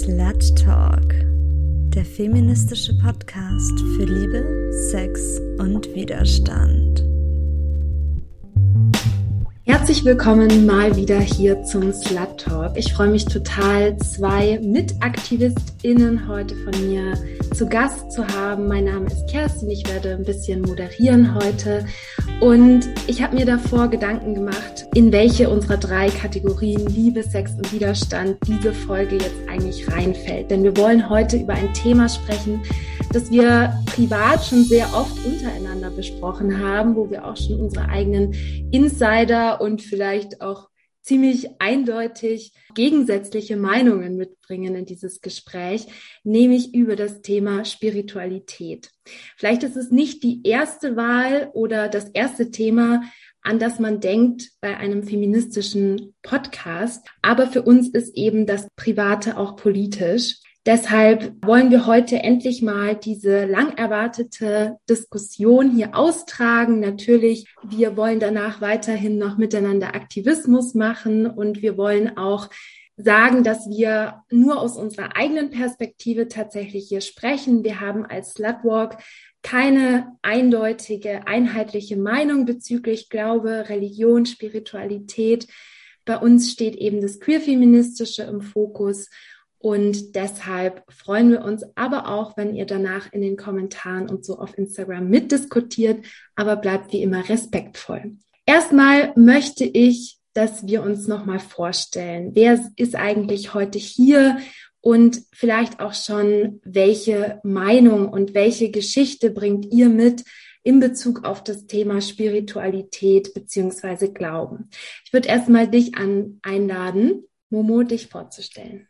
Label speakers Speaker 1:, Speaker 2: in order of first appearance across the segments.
Speaker 1: Slut Talk, der feministische Podcast für Liebe, Sex und Widerstand. Herzlich willkommen mal wieder hier zum Slut Talk. Ich freue mich total, zwei MitaktivistInnen heute von mir zu Gast zu haben. Mein Name ist Kerstin, ich werde ein bisschen moderieren heute. Und ich habe mir davor Gedanken gemacht, in welche unserer drei Kategorien Liebe, Sex und Widerstand diese Folge jetzt eigentlich reinfällt. Denn wir wollen heute über ein Thema sprechen, das wir privat schon sehr oft untereinander besprochen haben, wo wir auch schon unsere eigenen Insider und vielleicht auch ziemlich eindeutig gegensätzliche Meinungen mitbringen in dieses Gespräch, nämlich über das Thema Spiritualität. Vielleicht ist es nicht die erste Wahl oder das erste Thema, an das man denkt bei einem feministischen Podcast. Aber für uns ist eben das Private auch politisch. Deshalb wollen wir heute endlich mal diese lang erwartete Diskussion hier austragen. Natürlich, wir wollen danach weiterhin noch miteinander Aktivismus machen und wir wollen auch sagen, dass wir nur aus unserer eigenen Perspektive tatsächlich hier sprechen. Wir haben als Slutwalk keine eindeutige, einheitliche Meinung bezüglich Glaube, Religion, Spiritualität. Bei uns steht eben das Queerfeministische im Fokus und deshalb freuen wir uns aber auch, wenn ihr danach in den Kommentaren und so auf Instagram mitdiskutiert, aber bleibt wie immer respektvoll. Erstmal möchte ich, dass wir uns nochmal vorstellen. Wer ist eigentlich heute hier? Und vielleicht auch schon, welche Meinung und welche Geschichte bringt ihr mit in Bezug auf das Thema Spiritualität beziehungsweise Glauben? Ich würde erstmal dich an, einladen, Momo, dich vorzustellen.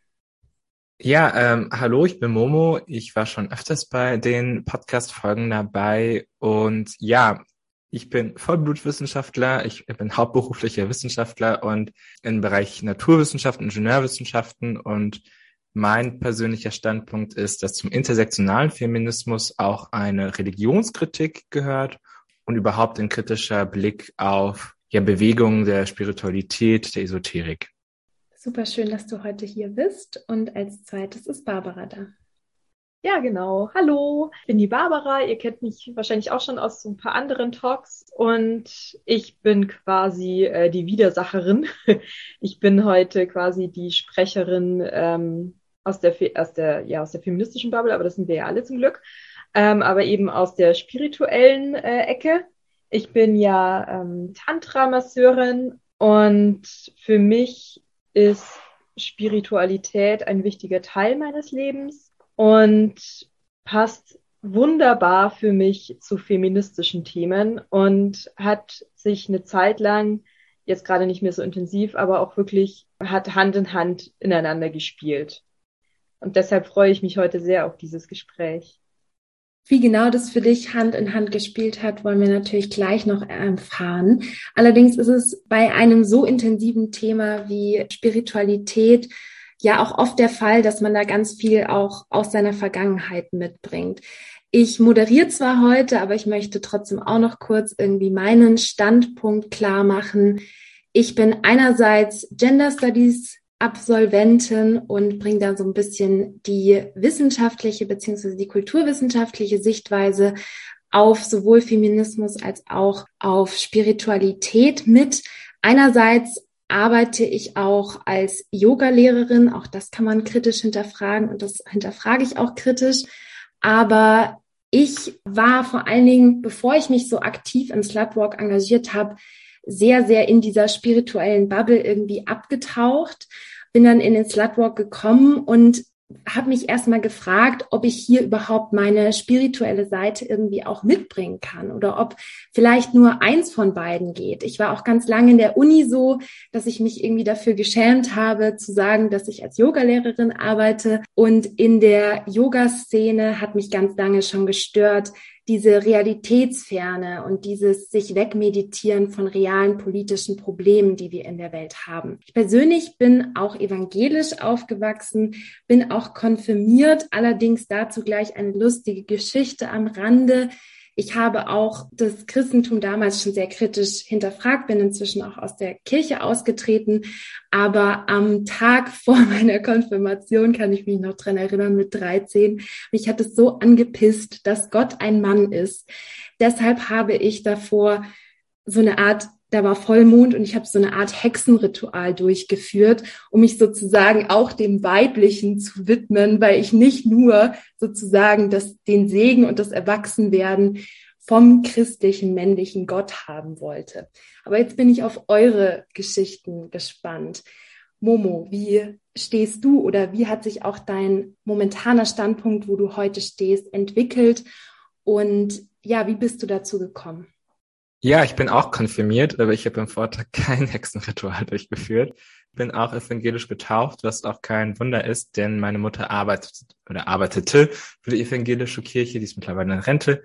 Speaker 2: Ja, ähm, hallo, ich bin Momo. Ich war schon öfters bei den Podcast-Folgen dabei und ja, ich bin Vollblutwissenschaftler, ich bin hauptberuflicher Wissenschaftler und im Bereich Naturwissenschaften, Ingenieurwissenschaften und mein persönlicher Standpunkt ist, dass zum intersektionalen Feminismus auch eine Religionskritik gehört und überhaupt ein kritischer Blick auf ja, Bewegungen der Spiritualität, der Esoterik.
Speaker 1: Super schön, dass du heute hier bist. Und als zweites ist Barbara da.
Speaker 3: Ja, genau. Hallo, ich bin die Barbara. Ihr kennt mich wahrscheinlich auch schon aus so ein paar anderen Talks. Und ich bin quasi äh, die Widersacherin. Ich bin heute quasi die Sprecherin ähm, aus, der, aus, der, ja, aus der feministischen Bubble, aber das sind wir ja alle zum Glück. Ähm, aber eben aus der spirituellen äh, Ecke. Ich bin ja ähm, Tantra-Masseurin und für mich ist Spiritualität ein wichtiger Teil meines Lebens und passt wunderbar für mich zu feministischen Themen und hat sich eine Zeit lang, jetzt gerade nicht mehr so intensiv, aber auch wirklich hat Hand in Hand ineinander gespielt. Und deshalb freue ich mich heute sehr auf dieses Gespräch.
Speaker 1: Wie genau das für dich Hand in Hand gespielt hat, wollen wir natürlich gleich noch erfahren. Allerdings ist es bei einem so intensiven Thema wie Spiritualität ja auch oft der Fall, dass man da ganz viel auch aus seiner Vergangenheit mitbringt. Ich moderiere zwar heute, aber ich möchte trotzdem auch noch kurz irgendwie meinen Standpunkt klar machen. Ich bin einerseits Gender Studies Absolventin und bringe da so ein bisschen die wissenschaftliche beziehungsweise die kulturwissenschaftliche Sichtweise auf sowohl Feminismus als auch auf Spiritualität mit. Einerseits arbeite ich auch als Yoga-Lehrerin, auch das kann man kritisch hinterfragen und das hinterfrage ich auch kritisch. Aber ich war vor allen Dingen, bevor ich mich so aktiv im Slutwalk engagiert habe, sehr, sehr in dieser spirituellen Bubble irgendwie abgetaucht, bin dann in den Slutwalk gekommen und habe mich erstmal gefragt, ob ich hier überhaupt meine spirituelle Seite irgendwie auch mitbringen kann oder ob vielleicht nur eins von beiden geht. Ich war auch ganz lange in der Uni so, dass ich mich irgendwie dafür geschämt habe, zu sagen, dass ich als Yogalehrerin arbeite. Und in der Yoga-Szene hat mich ganz lange schon gestört, diese Realitätsferne und dieses sich wegmeditieren von realen politischen Problemen, die wir in der Welt haben. Ich persönlich bin auch evangelisch aufgewachsen, bin auch konfirmiert, allerdings dazu gleich eine lustige Geschichte am Rande. Ich habe auch das Christentum damals schon sehr kritisch hinterfragt, bin inzwischen auch aus der Kirche ausgetreten. Aber am Tag vor meiner Konfirmation kann ich mich noch dran erinnern mit 13. Mich hat es so angepisst, dass Gott ein Mann ist. Deshalb habe ich davor so eine Art da war Vollmond und ich habe so eine Art Hexenritual durchgeführt, um mich sozusagen auch dem Weiblichen zu widmen, weil ich nicht nur sozusagen das, den Segen und das Erwachsenwerden vom christlichen männlichen Gott haben wollte. Aber jetzt bin ich auf eure Geschichten gespannt. Momo, wie stehst du oder wie hat sich auch dein momentaner Standpunkt, wo du heute stehst, entwickelt? Und ja, wie bist du dazu gekommen?
Speaker 2: Ja, ich bin auch konfirmiert, aber ich habe im Vortrag kein Hexenritual durchgeführt. Bin auch evangelisch getauft, was auch kein Wunder ist, denn meine Mutter arbeitet oder arbeitete für die evangelische Kirche, die ist mittlerweile in Rente.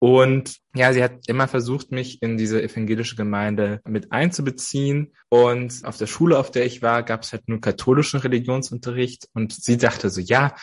Speaker 2: Und ja, sie hat immer versucht, mich in diese evangelische Gemeinde mit einzubeziehen. Und auf der Schule, auf der ich war, gab es halt nur katholischen Religionsunterricht. Und sie dachte so, ja,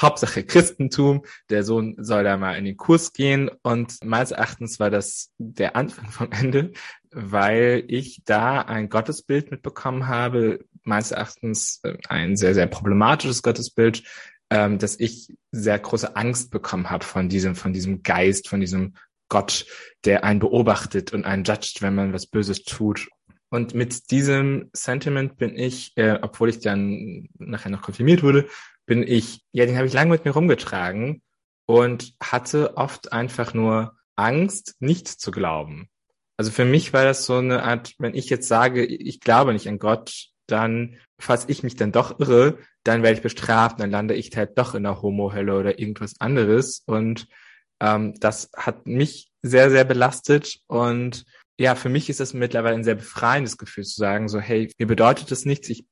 Speaker 2: Hauptsache Christentum, der Sohn soll da mal in den Kurs gehen und meines Erachtens war das der Anfang vom Ende, weil ich da ein Gottesbild mitbekommen habe, meines Erachtens äh, ein sehr, sehr problematisches Gottesbild, ähm, dass ich sehr große Angst bekommen habe von diesem, von diesem Geist, von diesem Gott, der einen beobachtet und einen judgt, wenn man was Böses tut. Und mit diesem Sentiment bin ich, äh, obwohl ich dann nachher noch konfirmiert wurde, bin ich, ja, den habe ich lange mit mir rumgetragen und hatte oft einfach nur Angst, nicht zu glauben. Also für mich war das so eine Art, wenn ich jetzt sage, ich glaube nicht an Gott, dann, falls ich mich dann doch irre, dann werde ich bestraft, dann lande ich halt doch in der Homo-Hölle oder irgendwas anderes. Und ähm, das hat mich sehr, sehr belastet. Und ja, für mich ist das mittlerweile ein sehr befreiendes Gefühl zu sagen, so, hey, mir bedeutet das nichts, ich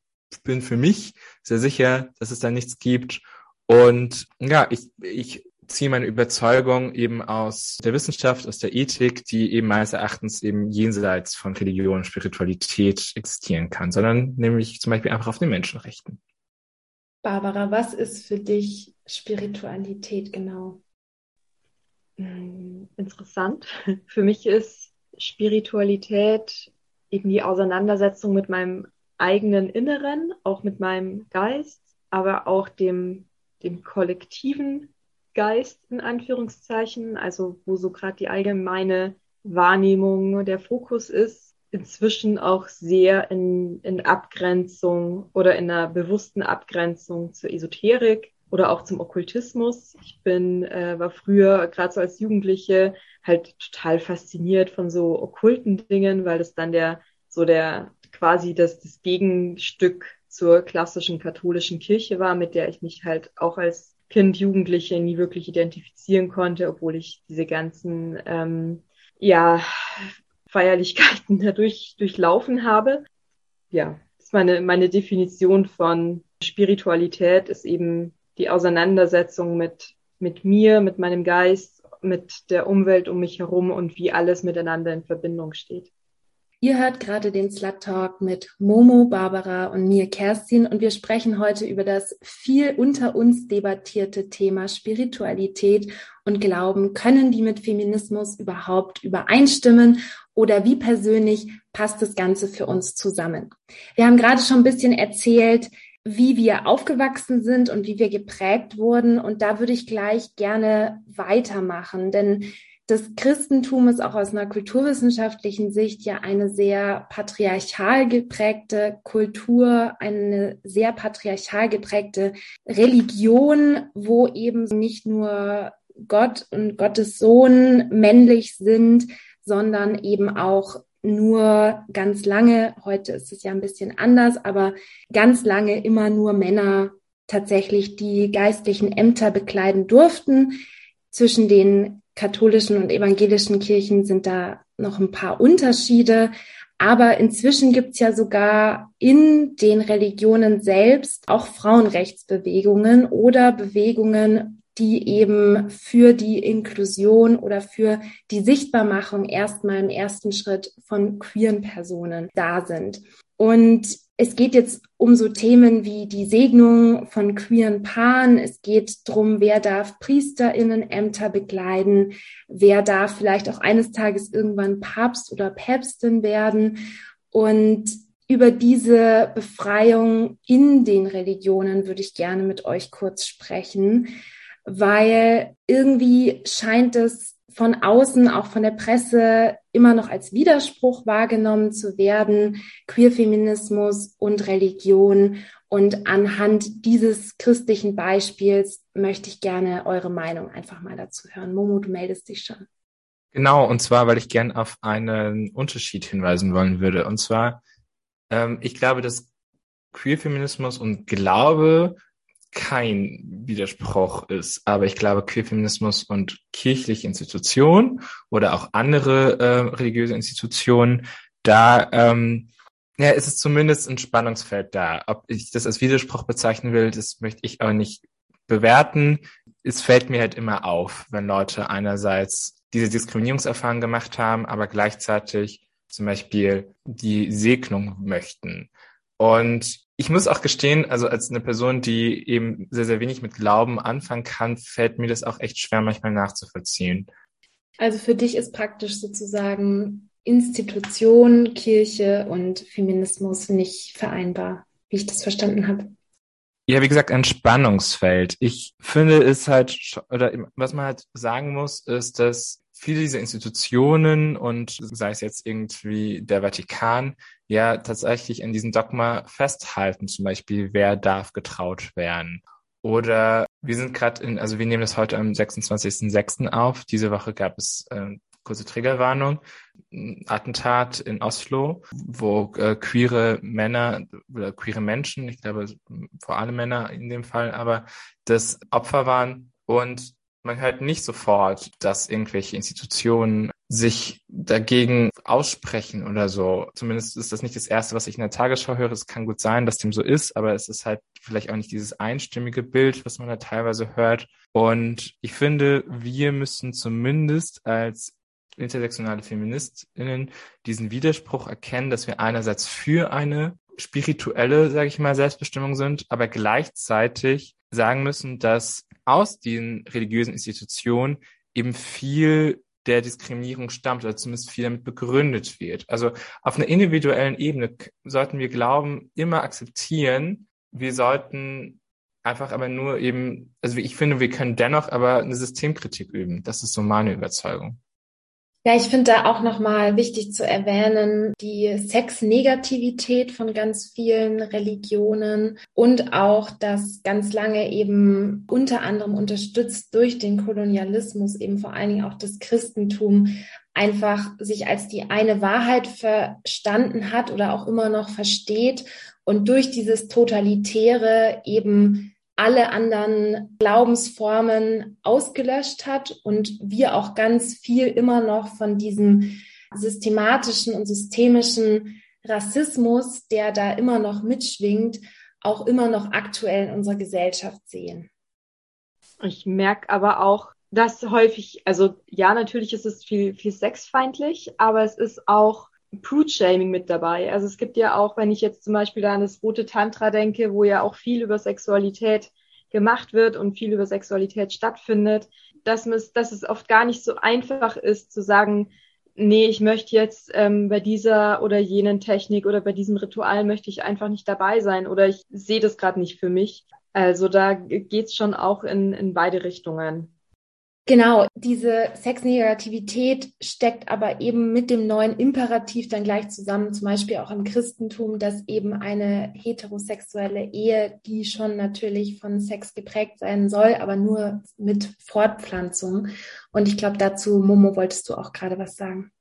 Speaker 2: bin für mich sehr sicher, dass es da nichts gibt. Und ja, ich, ich ziehe meine Überzeugung eben aus der Wissenschaft, aus der Ethik, die eben meines Erachtens eben jenseits von Religion und Spiritualität existieren kann, sondern nämlich zum Beispiel einfach auf den Menschenrechten.
Speaker 1: Barbara, was ist für dich Spiritualität genau?
Speaker 3: Hm, interessant. Für mich ist Spiritualität eben die Auseinandersetzung mit meinem eigenen Inneren, auch mit meinem Geist, aber auch dem, dem kollektiven Geist in Anführungszeichen, also wo so gerade die allgemeine Wahrnehmung, der Fokus ist, inzwischen auch sehr in, in Abgrenzung oder in einer bewussten Abgrenzung zur Esoterik oder auch zum Okkultismus. Ich bin, äh, war früher, gerade so als Jugendliche, halt total fasziniert von so okkulten Dingen, weil das dann der, so der, quasi das, das Gegenstück zur klassischen katholischen Kirche war, mit der ich mich halt auch als Kind, Jugendliche nie wirklich identifizieren konnte, obwohl ich diese ganzen ähm, ja, Feierlichkeiten dadurch durchlaufen habe. Ja, ist meine, meine Definition von Spiritualität ist eben die Auseinandersetzung mit, mit mir, mit meinem Geist, mit der Umwelt um mich herum und wie alles miteinander in Verbindung steht.
Speaker 1: Ihr hört gerade den Slut Talk mit Momo, Barbara und mir, Kerstin, und wir sprechen heute über das viel unter uns debattierte Thema Spiritualität und Glauben. Können die mit Feminismus überhaupt übereinstimmen oder wie persönlich passt das Ganze für uns zusammen? Wir haben gerade schon ein bisschen erzählt, wie wir aufgewachsen sind und wie wir geprägt wurden. Und da würde ich gleich gerne weitermachen, denn das Christentum ist auch aus einer kulturwissenschaftlichen Sicht ja eine sehr patriarchal geprägte Kultur, eine sehr patriarchal geprägte Religion, wo eben nicht nur Gott und Gottes Sohn männlich sind, sondern eben auch nur ganz lange, heute ist es ja ein bisschen anders, aber ganz lange immer nur Männer tatsächlich die geistlichen Ämter bekleiden durften. Zwischen den katholischen und evangelischen Kirchen sind da noch ein paar Unterschiede. Aber inzwischen gibt's ja sogar in den Religionen selbst auch Frauenrechtsbewegungen oder Bewegungen, die eben für die Inklusion oder für die Sichtbarmachung erstmal im ersten Schritt von queeren Personen da sind. Und es geht jetzt um so Themen wie die Segnung von queeren Paaren. Es geht darum, wer darf PriesterInnen Ämter bekleiden, wer darf vielleicht auch eines Tages irgendwann Papst oder Päpstin werden. Und über diese Befreiung in den Religionen würde ich gerne mit euch kurz sprechen, weil irgendwie scheint es von außen, auch von der Presse, immer noch als Widerspruch wahrgenommen zu werden, Queerfeminismus und Religion. Und anhand dieses christlichen Beispiels möchte ich gerne eure Meinung einfach mal dazu hören. Momo, du meldest dich schon.
Speaker 2: Genau, und zwar, weil ich gern auf einen Unterschied hinweisen wollen würde. Und zwar, ähm, ich glaube, dass Queerfeminismus und Glaube kein Widerspruch ist. Aber ich glaube, Queerfeminismus und kirchliche Institutionen oder auch andere äh, religiöse Institutionen, da ähm, ja, ist es zumindest ein Spannungsfeld da. Ob ich das als Widerspruch bezeichnen will, das möchte ich auch nicht bewerten. Es fällt mir halt immer auf, wenn Leute einerseits diese Diskriminierungserfahrung gemacht haben, aber gleichzeitig zum Beispiel die Segnung möchten. Und ich muss auch gestehen, also als eine Person, die eben sehr, sehr wenig mit Glauben anfangen kann, fällt mir das auch echt schwer, manchmal nachzuvollziehen.
Speaker 1: Also für dich ist praktisch sozusagen Institution, Kirche und Feminismus nicht vereinbar, wie ich das verstanden habe.
Speaker 2: Ja, wie gesagt, ein Spannungsfeld. Ich finde es halt, oder was man halt sagen muss, ist, dass viele dieser Institutionen und sei es jetzt irgendwie der Vatikan, ja tatsächlich in diesem Dogma festhalten, zum Beispiel, wer darf getraut werden. Oder wir sind gerade in, also wir nehmen das heute am 26.06. auf. Diese Woche gab es äh, kurze Triggerwarnung, ein Attentat in Oslo, wo äh, queere Männer oder queere Menschen, ich glaube vor allem Männer in dem Fall, aber das Opfer waren und man hört nicht sofort, dass irgendwelche Institutionen sich dagegen aussprechen oder so. Zumindest ist das nicht das Erste, was ich in der Tagesschau höre. Es kann gut sein, dass dem so ist, aber es ist halt vielleicht auch nicht dieses einstimmige Bild, was man da teilweise hört. Und ich finde, wir müssen zumindest als intersektionale Feministinnen diesen Widerspruch erkennen, dass wir einerseits für eine spirituelle, sage ich mal, Selbstbestimmung sind, aber gleichzeitig sagen müssen, dass aus den religiösen Institutionen eben viel der Diskriminierung stammt oder zumindest viel damit begründet wird. Also auf einer individuellen Ebene sollten wir Glauben immer akzeptieren. Wir sollten einfach aber nur eben, also ich finde, wir können dennoch aber eine Systemkritik üben. Das ist so meine Überzeugung.
Speaker 1: Ja, ich finde da auch nochmal wichtig zu erwähnen, die Sexnegativität von ganz vielen Religionen und auch das ganz lange eben unter anderem unterstützt durch den Kolonialismus, eben vor allen Dingen auch das Christentum, einfach sich als die eine Wahrheit verstanden hat oder auch immer noch versteht und durch dieses Totalitäre eben alle anderen Glaubensformen ausgelöscht hat und wir auch ganz viel immer noch von diesem systematischen und systemischen Rassismus, der da immer noch mitschwingt, auch immer noch aktuell in unserer Gesellschaft sehen.
Speaker 3: Ich merke aber auch, dass häufig, also ja, natürlich ist es viel, viel sexfeindlich, aber es ist auch Prude-Shaming mit dabei. Also es gibt ja auch, wenn ich jetzt zum Beispiel an das rote Tantra denke, wo ja auch viel über Sexualität gemacht wird und viel über Sexualität stattfindet, dass, es, dass es oft gar nicht so einfach ist zu sagen, nee, ich möchte jetzt ähm, bei dieser oder jenen Technik oder bei diesem Ritual möchte ich einfach nicht dabei sein oder ich sehe das gerade nicht für mich. Also da geht's schon auch in, in beide Richtungen.
Speaker 1: Genau, diese Sexnegativität steckt aber eben mit dem neuen Imperativ dann gleich zusammen, zum Beispiel auch im Christentum, dass eben eine heterosexuelle Ehe, die schon natürlich von Sex geprägt sein soll, aber nur mit Fortpflanzung. Und ich glaube, dazu, Momo, wolltest du auch gerade was sagen.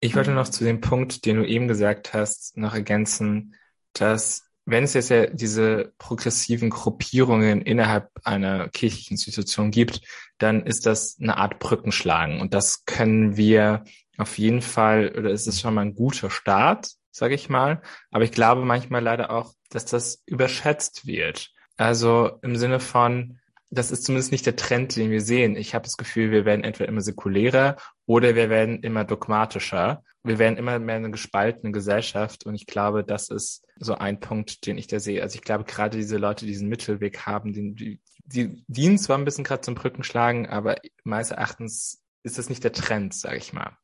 Speaker 2: Ich wollte noch zu dem Punkt, den du eben gesagt hast, noch ergänzen, dass wenn es jetzt ja diese progressiven Gruppierungen innerhalb einer kirchlichen Institution gibt, dann ist das eine Art Brückenschlagen. Und das können wir auf jeden Fall, oder ist es schon mal ein guter Start, sage ich mal. Aber ich glaube manchmal leider auch, dass das überschätzt wird. Also im Sinne von, das ist zumindest nicht der Trend, den wir sehen. Ich habe das Gefühl, wir werden entweder immer säkulärer oder wir werden immer dogmatischer. Wir werden immer mehr eine gespaltene Gesellschaft und ich glaube, das ist so ein Punkt, den ich da sehe. Also ich glaube, gerade diese Leute, die diesen Mittelweg haben, die, die, die dienen zwar ein bisschen gerade zum Brückenschlagen, aber meines Erachtens ist das nicht der Trend, sage ich mal.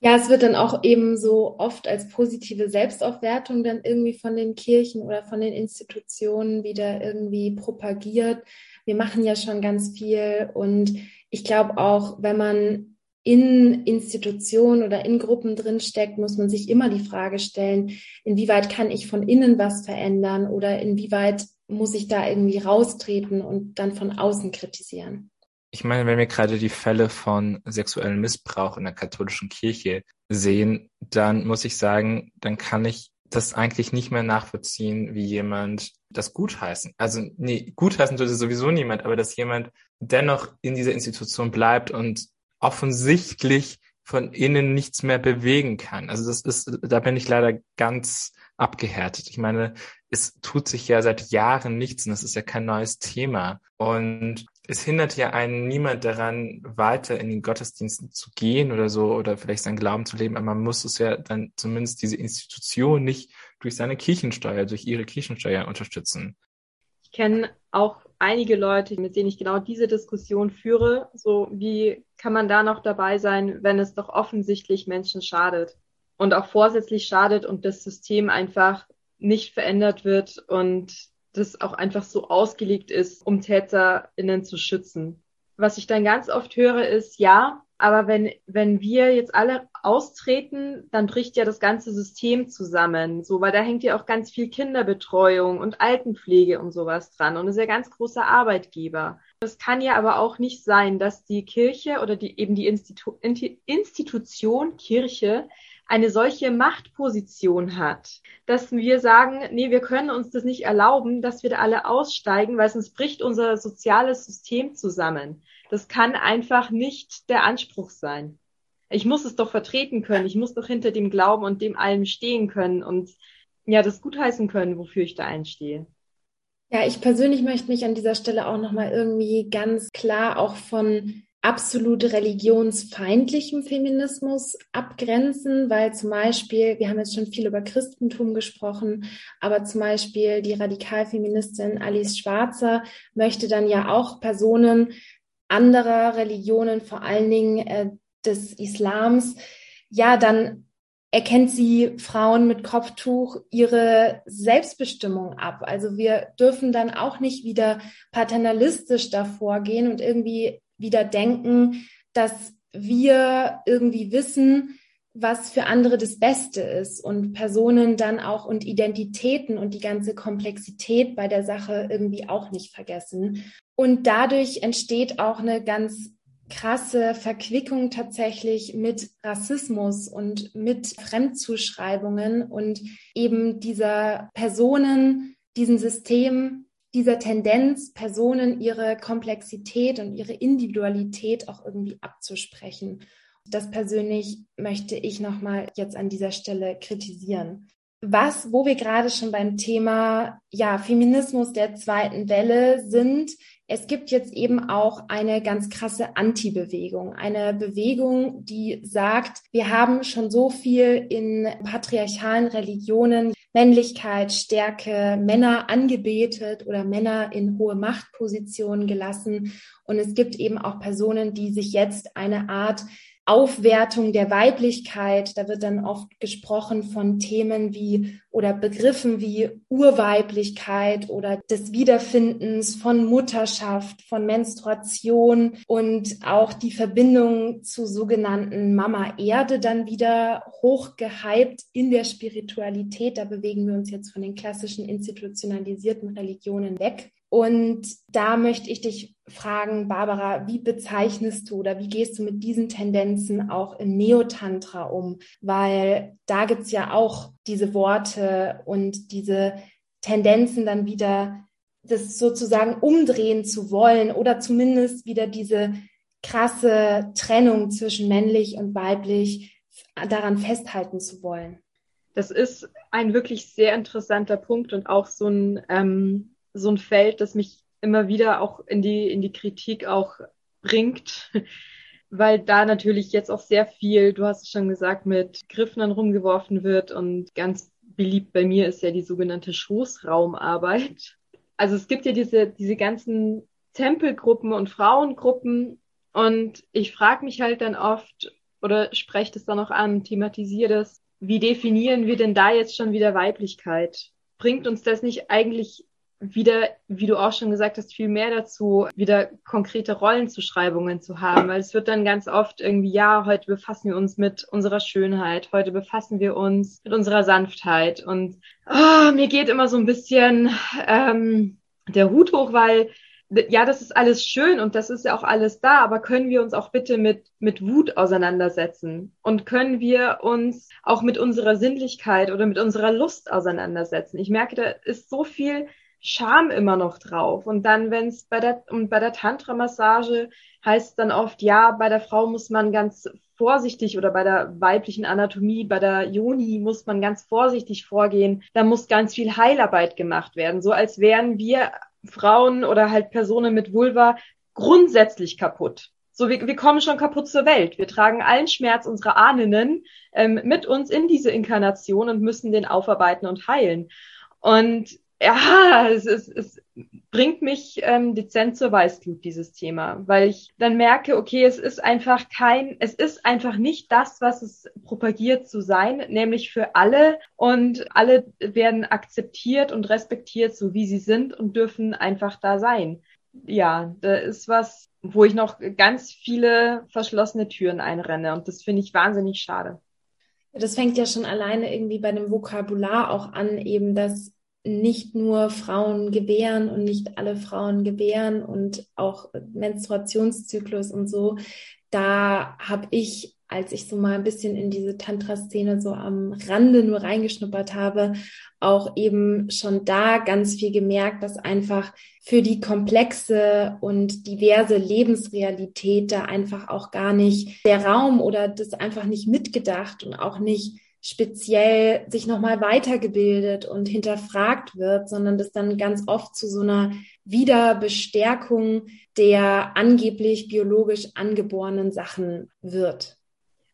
Speaker 1: Ja, es wird dann auch eben so oft als positive Selbstaufwertung dann irgendwie von den Kirchen oder von den Institutionen wieder irgendwie propagiert. Wir machen ja schon ganz viel und ich glaube auch, wenn man in Institutionen oder in Gruppen drinsteckt, muss man sich immer die Frage stellen, inwieweit kann ich von innen was verändern oder inwieweit muss ich da irgendwie raustreten und dann von außen kritisieren.
Speaker 2: Ich meine, wenn wir gerade die Fälle von sexuellem Missbrauch in der katholischen Kirche sehen, dann muss ich sagen, dann kann ich das eigentlich nicht mehr nachvollziehen, wie jemand das gutheißen. Also nee, gutheißen es sowieso niemand, aber dass jemand dennoch in dieser Institution bleibt und offensichtlich von innen nichts mehr bewegen kann. Also das ist, da bin ich leider ganz abgehärtet. Ich meine, es tut sich ja seit Jahren nichts und das ist ja kein neues Thema. Und es hindert ja einen niemand daran, weiter in den Gottesdiensten zu gehen oder so oder vielleicht seinen Glauben zu leben, aber man muss es ja dann zumindest diese Institution nicht durch seine Kirchensteuer, durch ihre Kirchensteuer unterstützen.
Speaker 3: Ich kenne auch einige Leute, mit denen ich genau diese Diskussion führe. So, wie kann man da noch dabei sein, wenn es doch offensichtlich Menschen schadet und auch vorsätzlich schadet und das System einfach nicht verändert wird und das auch einfach so ausgelegt ist, um TäterInnen zu schützen. Was ich dann ganz oft höre, ist, ja, aber wenn, wenn wir jetzt alle austreten, dann bricht ja das ganze System zusammen. So, weil da hängt ja auch ganz viel Kinderbetreuung und Altenpflege und sowas dran und ist ja ganz großer Arbeitgeber. Es kann ja aber auch nicht sein, dass die Kirche oder die, eben die Institu Institution Kirche eine solche Machtposition hat, dass wir sagen, nee, wir können uns das nicht erlauben, dass wir da alle aussteigen, weil sonst bricht unser soziales System zusammen. Das kann einfach nicht der Anspruch sein. Ich muss es doch vertreten können, ich muss doch hinter dem Glauben und dem allem stehen können und ja, das gutheißen können, wofür ich da einstehe.
Speaker 1: Ja, ich persönlich möchte mich an dieser Stelle auch nochmal irgendwie ganz klar auch von absolut religionsfeindlichem Feminismus abgrenzen, weil zum Beispiel, wir haben jetzt schon viel über Christentum gesprochen, aber zum Beispiel die Radikalfeministin Alice Schwarzer möchte dann ja auch Personen anderer Religionen, vor allen Dingen äh, des Islams, ja, dann erkennt sie Frauen mit Kopftuch ihre Selbstbestimmung ab. Also wir dürfen dann auch nicht wieder paternalistisch davor gehen und irgendwie wieder denken, dass wir irgendwie wissen, was für andere das Beste ist und Personen dann auch und Identitäten und die ganze Komplexität bei der Sache irgendwie auch nicht vergessen. Und dadurch entsteht auch eine ganz krasse Verquickung tatsächlich mit Rassismus und mit Fremdzuschreibungen und eben dieser Personen, diesem System dieser Tendenz, Personen ihre Komplexität und ihre Individualität auch irgendwie abzusprechen. Das persönlich möchte ich nochmal jetzt an dieser Stelle kritisieren. Was, wo wir gerade schon beim Thema, ja, Feminismus der zweiten Welle sind, es gibt jetzt eben auch eine ganz krasse Anti-Bewegung, eine Bewegung, die sagt, wir haben schon so viel in patriarchalen Religionen Männlichkeit, Stärke, Männer angebetet oder Männer in hohe Machtpositionen gelassen. Und es gibt eben auch Personen, die sich jetzt eine Art Aufwertung der Weiblichkeit. Da wird dann oft gesprochen von Themen wie oder Begriffen wie Urweiblichkeit oder des Wiederfindens von Mutterschaft, von Menstruation und auch die Verbindung zu sogenannten Mama Erde dann wieder hochgehypt in der Spiritualität. Da bewegen wir uns jetzt von den klassischen institutionalisierten Religionen weg. Und da möchte ich dich fragen, Barbara, wie bezeichnest du oder wie gehst du mit diesen Tendenzen auch im Neotantra um? Weil da gibt's ja auch diese Worte und diese Tendenzen dann wieder das sozusagen umdrehen zu wollen oder zumindest wieder diese krasse Trennung zwischen männlich und weiblich daran festhalten zu wollen.
Speaker 3: Das ist ein wirklich sehr interessanter Punkt und auch so ein ähm, so ein Feld, das mich immer wieder auch in die, in die Kritik auch bringt, weil da natürlich jetzt auch sehr viel, du hast es schon gesagt, mit Griffen dann rumgeworfen wird und ganz beliebt bei mir ist ja die sogenannte Schoßraumarbeit. Also es gibt ja diese, diese ganzen Tempelgruppen und Frauengruppen und ich frage mich halt dann oft oder spreche das dann auch an, thematisiere das, wie definieren wir denn da jetzt schon wieder Weiblichkeit? Bringt uns das nicht eigentlich wieder, wie du auch schon gesagt hast, viel mehr dazu, wieder konkrete Rollenzuschreibungen zu haben, weil es wird dann ganz oft irgendwie, ja, heute befassen wir uns mit unserer Schönheit, heute befassen wir uns mit unserer Sanftheit und oh, mir geht immer so ein bisschen ähm, der Hut hoch, weil ja, das ist alles schön und das ist ja auch alles da, aber können wir uns auch bitte mit, mit Wut auseinandersetzen? Und können wir uns auch mit unserer Sinnlichkeit oder mit unserer Lust auseinandersetzen? Ich merke, da ist so viel Scham immer noch drauf. Und dann, wenn es bei der, und bei der Tantra-Massage heißt es dann oft, ja, bei der Frau muss man ganz vorsichtig oder bei der weiblichen Anatomie, bei der Joni muss man ganz vorsichtig vorgehen. Da muss ganz viel Heilarbeit gemacht werden. So als wären wir Frauen oder halt Personen mit Vulva grundsätzlich kaputt. So, wir, wir kommen schon kaputt zur Welt. Wir tragen allen Schmerz unserer Ahnen ähm, mit uns in diese Inkarnation und müssen den aufarbeiten und heilen. Und ja, es, es, es bringt mich ähm, dezent zur Weißglut, dieses Thema, weil ich dann merke, okay, es ist einfach kein, es ist einfach nicht das, was es propagiert zu sein, nämlich für alle und alle werden akzeptiert und respektiert, so wie sie sind und dürfen einfach da sein. Ja, da ist was, wo ich noch ganz viele verschlossene Türen einrenne und das finde ich wahnsinnig schade.
Speaker 1: Das fängt ja schon alleine irgendwie bei dem Vokabular auch an, eben, dass nicht nur Frauen gebären und nicht alle Frauen gebären und auch Menstruationszyklus und so. Da habe ich, als ich so mal ein bisschen in diese Tantra-Szene so am Rande nur reingeschnuppert habe, auch eben schon da ganz viel gemerkt, dass einfach für die komplexe und diverse Lebensrealität da einfach auch gar nicht der Raum oder das einfach nicht mitgedacht und auch nicht speziell sich nochmal weitergebildet und hinterfragt wird, sondern das dann ganz oft zu so einer Wiederbestärkung der angeblich biologisch angeborenen Sachen wird.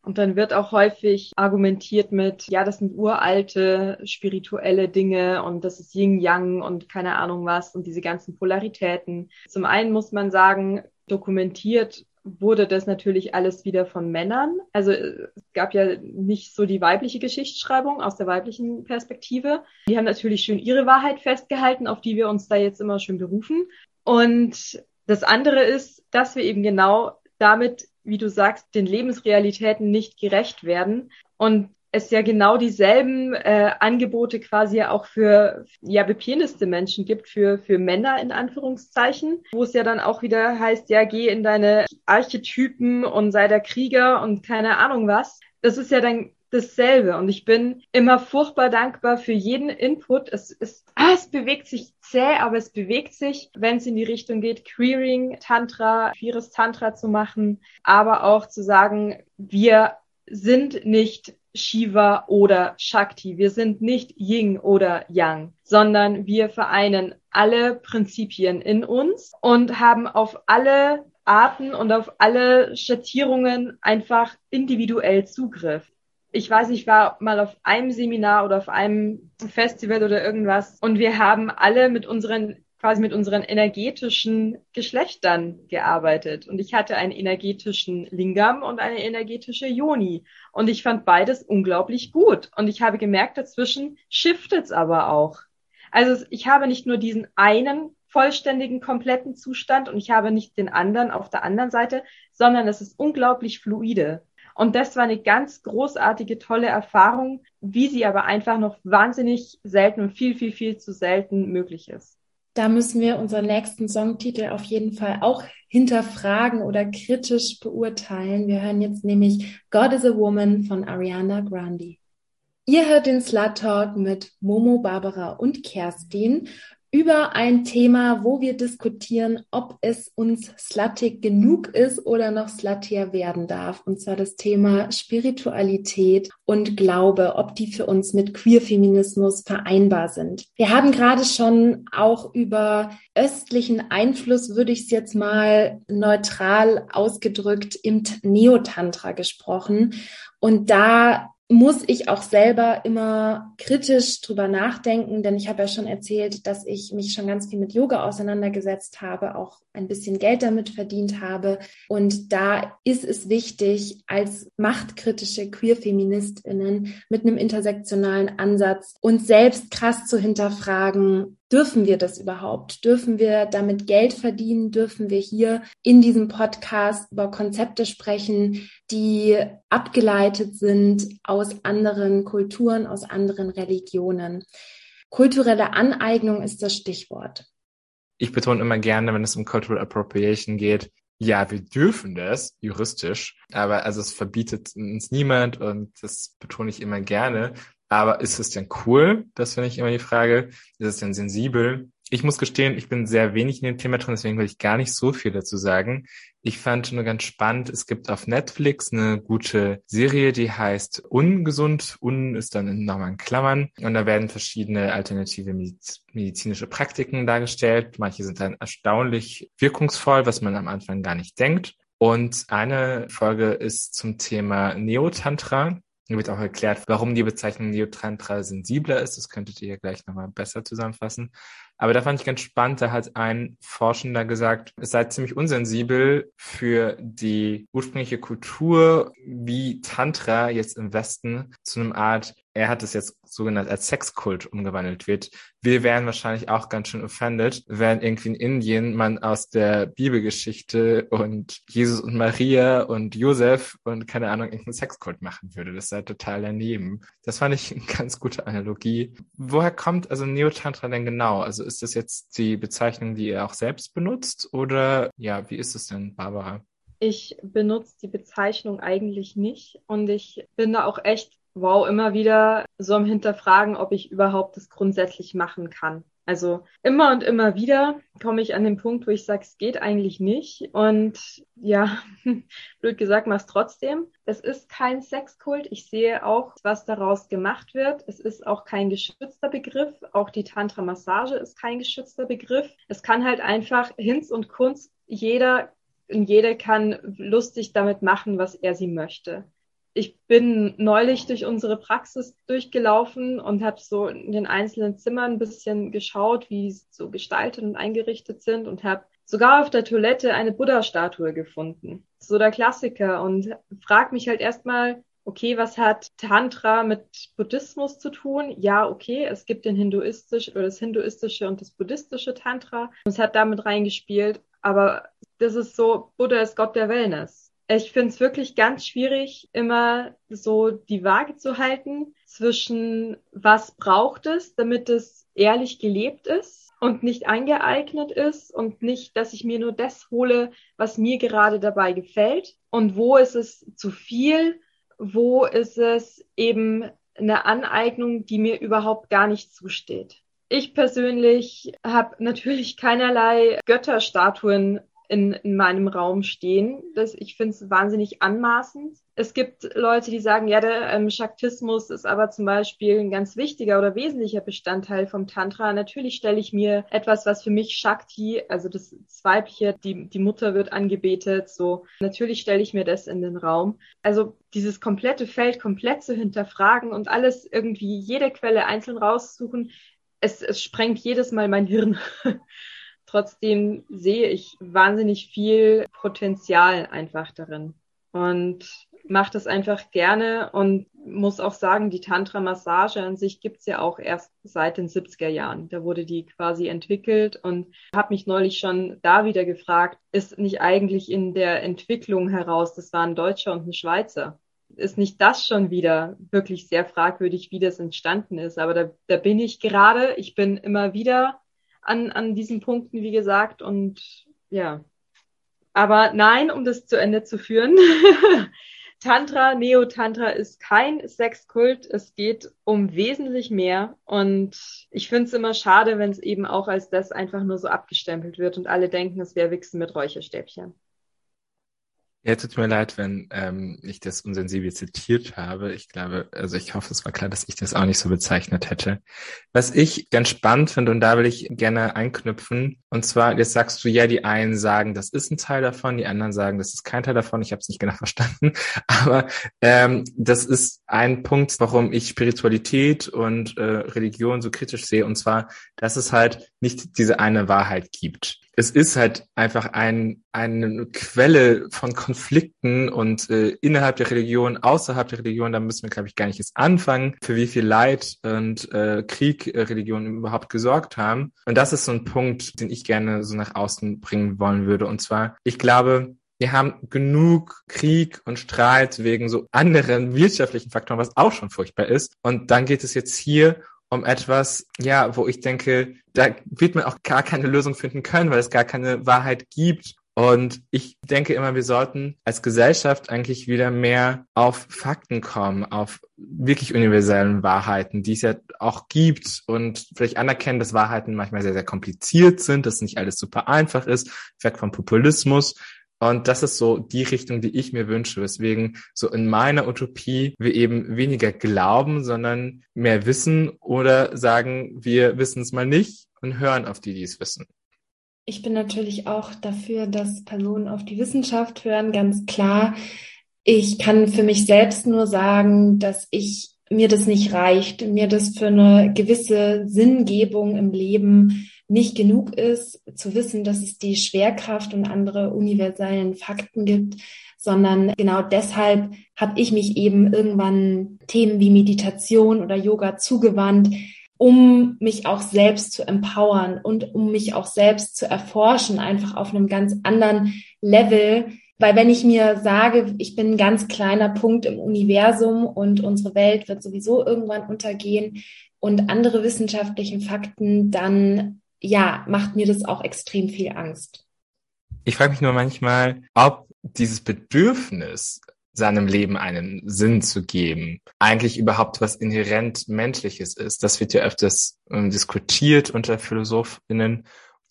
Speaker 3: Und dann wird auch häufig argumentiert mit, ja, das sind uralte spirituelle Dinge und das ist Yin-Yang und keine Ahnung was und diese ganzen Polaritäten. Zum einen muss man sagen, dokumentiert wurde das natürlich alles wieder von Männern. Also es gab ja nicht so die weibliche Geschichtsschreibung aus der weiblichen Perspektive. Die haben natürlich schön ihre Wahrheit festgehalten, auf die wir uns da jetzt immer schön berufen. Und das andere ist, dass wir eben genau damit, wie du sagst, den Lebensrealitäten nicht gerecht werden und es ja genau dieselben äh, Angebote quasi auch für ja bepeniste Menschen gibt, für, für Männer in Anführungszeichen, wo es ja dann auch wieder heißt, ja, geh in deine Archetypen und sei der Krieger und keine Ahnung was. Das ist ja dann dasselbe und ich bin immer furchtbar dankbar für jeden Input. Es ist, ah, es bewegt sich zäh, aber es bewegt sich, wenn es in die Richtung geht, Queering, Tantra, queeres Tantra zu machen, aber auch zu sagen, wir sind nicht Shiva oder Shakti. Wir sind nicht Yin oder Yang, sondern wir vereinen alle Prinzipien in uns und haben auf alle Arten und auf alle Schattierungen einfach individuell Zugriff. Ich weiß, ich war mal auf einem Seminar oder auf einem Festival oder irgendwas und wir haben alle mit unseren quasi mit unseren energetischen Geschlechtern gearbeitet. Und ich hatte einen energetischen Lingam und eine energetische Yoni. Und ich fand beides unglaublich gut. Und ich habe gemerkt, dazwischen shiftet's aber auch. Also ich habe nicht nur diesen einen vollständigen, kompletten Zustand und ich habe nicht den anderen auf der anderen Seite, sondern es ist unglaublich fluide. Und das war eine ganz großartige, tolle Erfahrung, wie sie aber einfach noch wahnsinnig selten und viel, viel, viel zu selten möglich ist
Speaker 1: da müssen wir unseren nächsten Songtitel auf jeden Fall auch hinterfragen oder kritisch beurteilen. Wir hören jetzt nämlich God is a Woman von Ariana Grande. Ihr hört den Slut Talk mit Momo, Barbara und Kerstin. Über ein Thema, wo wir diskutieren, ob es uns sluttig genug ist oder noch sluttier werden darf. Und zwar das Thema Spiritualität und Glaube, ob die für uns mit Queerfeminismus vereinbar sind. Wir haben gerade schon auch über östlichen Einfluss, würde ich es jetzt mal neutral ausgedrückt, im Neotantra gesprochen. Und da muss ich auch selber immer kritisch drüber nachdenken, denn ich habe ja schon erzählt, dass ich mich schon ganz viel mit Yoga auseinandergesetzt habe, auch ein bisschen Geld damit verdient habe. Und da ist es wichtig, als machtkritische Queer-Feministinnen mit einem intersektionalen Ansatz uns selbst krass zu hinterfragen, Dürfen wir das überhaupt? Dürfen wir damit Geld verdienen? Dürfen wir hier in diesem Podcast über Konzepte sprechen, die abgeleitet sind aus anderen Kulturen, aus anderen Religionen? Kulturelle Aneignung ist das Stichwort.
Speaker 2: Ich betone immer gerne, wenn es um Cultural Appropriation geht, ja, wir dürfen das juristisch, aber also es verbietet uns niemand und das betone ich immer gerne. Aber ist es denn cool? Das finde ich immer die Frage. Ist es denn sensibel? Ich muss gestehen, ich bin sehr wenig in dem Thema drin, deswegen will ich gar nicht so viel dazu sagen. Ich fand nur ganz spannend, es gibt auf Netflix eine gute Serie, die heißt Ungesund. Un ist dann in normalen Klammern. Und da werden verschiedene alternative medizinische Praktiken dargestellt. Manche sind dann erstaunlich wirkungsvoll, was man am Anfang gar nicht denkt. Und eine Folge ist zum Thema Neotantra. Hier wird auch erklärt, warum die Bezeichnung Neotantra sensibler ist. Das könntet ihr ja gleich nochmal besser zusammenfassen. Aber da fand ich ganz spannend, da hat ein Forschender gesagt, es sei ziemlich unsensibel für die ursprüngliche Kultur, wie Tantra jetzt im Westen zu einem Art er hat es jetzt sogenannt als Sexkult umgewandelt wird. Wir wären wahrscheinlich auch ganz schön offended, wenn irgendwie in Indien man aus der Bibelgeschichte und Jesus und Maria und Josef und keine Ahnung irgendeinen Sexkult machen würde. Das sei total daneben. Das fand ich eine ganz gute Analogie. Woher kommt also Neotantra denn genau? Also ist das jetzt die Bezeichnung, die ihr auch selbst benutzt oder ja, wie ist es denn, Barbara?
Speaker 3: Ich benutze die Bezeichnung eigentlich nicht und ich bin da auch echt wow, immer wieder so am Hinterfragen, ob ich überhaupt das grundsätzlich machen kann. Also immer und immer wieder komme ich an den Punkt, wo ich sage, es geht eigentlich nicht. Und ja, blöd gesagt, mach's trotzdem. Es ist kein Sexkult. Ich sehe auch, was daraus gemacht wird. Es ist auch kein geschützter Begriff. Auch die Tantra-Massage ist kein geschützter Begriff. Es kann halt einfach Hinz und Kunst. Jeder und jede kann lustig damit machen, was er sie möchte ich bin neulich durch unsere Praxis durchgelaufen und habe so in den einzelnen Zimmern ein bisschen geschaut, wie sie so gestaltet und eingerichtet sind und habe sogar auf der Toilette eine Buddha-Statue gefunden. So der Klassiker und frag mich halt erstmal, okay, was hat Tantra mit Buddhismus zu tun? Ja, okay, es gibt den hinduistisch oder das hinduistische und das buddhistische Tantra. Es hat damit reingespielt, aber das ist so, Buddha ist Gott der Wellness ich finde es wirklich ganz schwierig, immer so die Waage zu halten zwischen was braucht es, damit es ehrlich gelebt ist und nicht eingeeignet ist und nicht, dass ich mir nur das hole, was mir gerade dabei gefällt und wo ist es zu viel, wo ist es eben eine Aneignung, die mir überhaupt gar nicht zusteht. Ich persönlich habe natürlich keinerlei Götterstatuen in, in meinem Raum stehen. Das, ich finde es wahnsinnig anmaßend. Es gibt Leute, die sagen, ja, der ähm, Shaktismus ist aber zum Beispiel ein ganz wichtiger oder wesentlicher Bestandteil vom Tantra. Natürlich stelle ich mir etwas, was für mich Shakti, also das, Weibliche, die, die Mutter wird angebetet, so. Natürlich stelle ich mir das in den Raum. Also dieses komplette Feld komplett zu hinterfragen und alles irgendwie, jede Quelle einzeln raussuchen, es, es sprengt jedes Mal mein Hirn. Trotzdem sehe ich wahnsinnig viel Potenzial einfach darin und mache das einfach gerne und muss auch sagen, die Tantra-Massage an sich gibt's ja auch erst seit den 70er Jahren. Da wurde die quasi entwickelt und habe mich neulich schon da wieder gefragt, ist nicht eigentlich in der Entwicklung heraus, das war ein Deutscher und ein Schweizer, ist nicht das schon wieder wirklich sehr fragwürdig, wie das entstanden ist. Aber da, da bin ich gerade, ich bin immer wieder an, an diesen Punkten, wie gesagt. Und ja. Aber nein, um das zu Ende zu führen. Tantra, Neo-Tantra ist kein Sexkult. Es geht um wesentlich mehr. Und ich finde es immer schade, wenn es eben auch als das einfach nur so abgestempelt wird und alle denken, es wäre Wichsen mit Räucherstäbchen.
Speaker 2: Ja, tut mir leid, wenn ähm, ich das unsensibel zitiert habe. Ich glaube, also ich hoffe, es war klar, dass ich das auch nicht so bezeichnet hätte. Was ich ganz spannend finde, und da will ich gerne einknüpfen, und zwar, jetzt sagst du ja, die einen sagen, das ist ein Teil davon, die anderen sagen, das ist kein Teil davon. Ich habe es nicht genau verstanden. Aber ähm, das ist ein Punkt, warum ich Spiritualität und äh, Religion so kritisch sehe, und zwar, dass es halt nicht diese eine Wahrheit gibt es ist halt einfach ein, eine Quelle von Konflikten und äh, innerhalb der Religion, außerhalb der Religion, da müssen wir, glaube ich, gar nicht jetzt anfangen, für wie viel Leid und äh, Krieg äh, Religionen überhaupt gesorgt haben. Und das ist so ein Punkt, den ich gerne so nach außen bringen wollen würde. Und zwar, ich glaube, wir haben genug Krieg und Streit wegen so anderen wirtschaftlichen Faktoren, was auch schon furchtbar ist. Und dann geht es jetzt hier um etwas, ja, wo ich denke, da wird man auch gar keine Lösung finden können, weil es gar keine Wahrheit gibt. Und ich denke immer, wir sollten als Gesellschaft eigentlich wieder mehr auf Fakten kommen, auf wirklich universellen Wahrheiten, die es ja auch gibt und vielleicht anerkennen, dass Wahrheiten manchmal sehr, sehr kompliziert sind, dass nicht alles super einfach ist, weg vom Populismus und das ist so die Richtung, die ich mir wünsche, weswegen so in meiner Utopie wir eben weniger glauben, sondern mehr wissen oder sagen, wir wissen es mal nicht und hören auf die, die es wissen.
Speaker 1: Ich bin natürlich auch dafür, dass Personen auf die Wissenschaft hören, ganz klar. Ich kann für mich selbst nur sagen, dass ich mir das nicht reicht, mir das für eine gewisse Sinngebung im Leben nicht genug ist, zu wissen, dass es die Schwerkraft und andere universellen Fakten gibt, sondern genau deshalb habe ich mich eben irgendwann Themen wie Meditation oder Yoga zugewandt, um mich auch selbst zu empowern und um mich auch selbst zu erforschen, einfach auf einem ganz anderen Level. Weil wenn ich mir sage, ich bin ein ganz kleiner Punkt im Universum und unsere Welt wird sowieso irgendwann untergehen und andere wissenschaftlichen Fakten, dann ja, macht mir das auch extrem viel Angst.
Speaker 2: Ich frage mich nur manchmal, ob dieses Bedürfnis, seinem Leben einen Sinn zu geben, eigentlich überhaupt was inhärent Menschliches ist. Das wird ja öfters ähm, diskutiert unter PhilosophInnen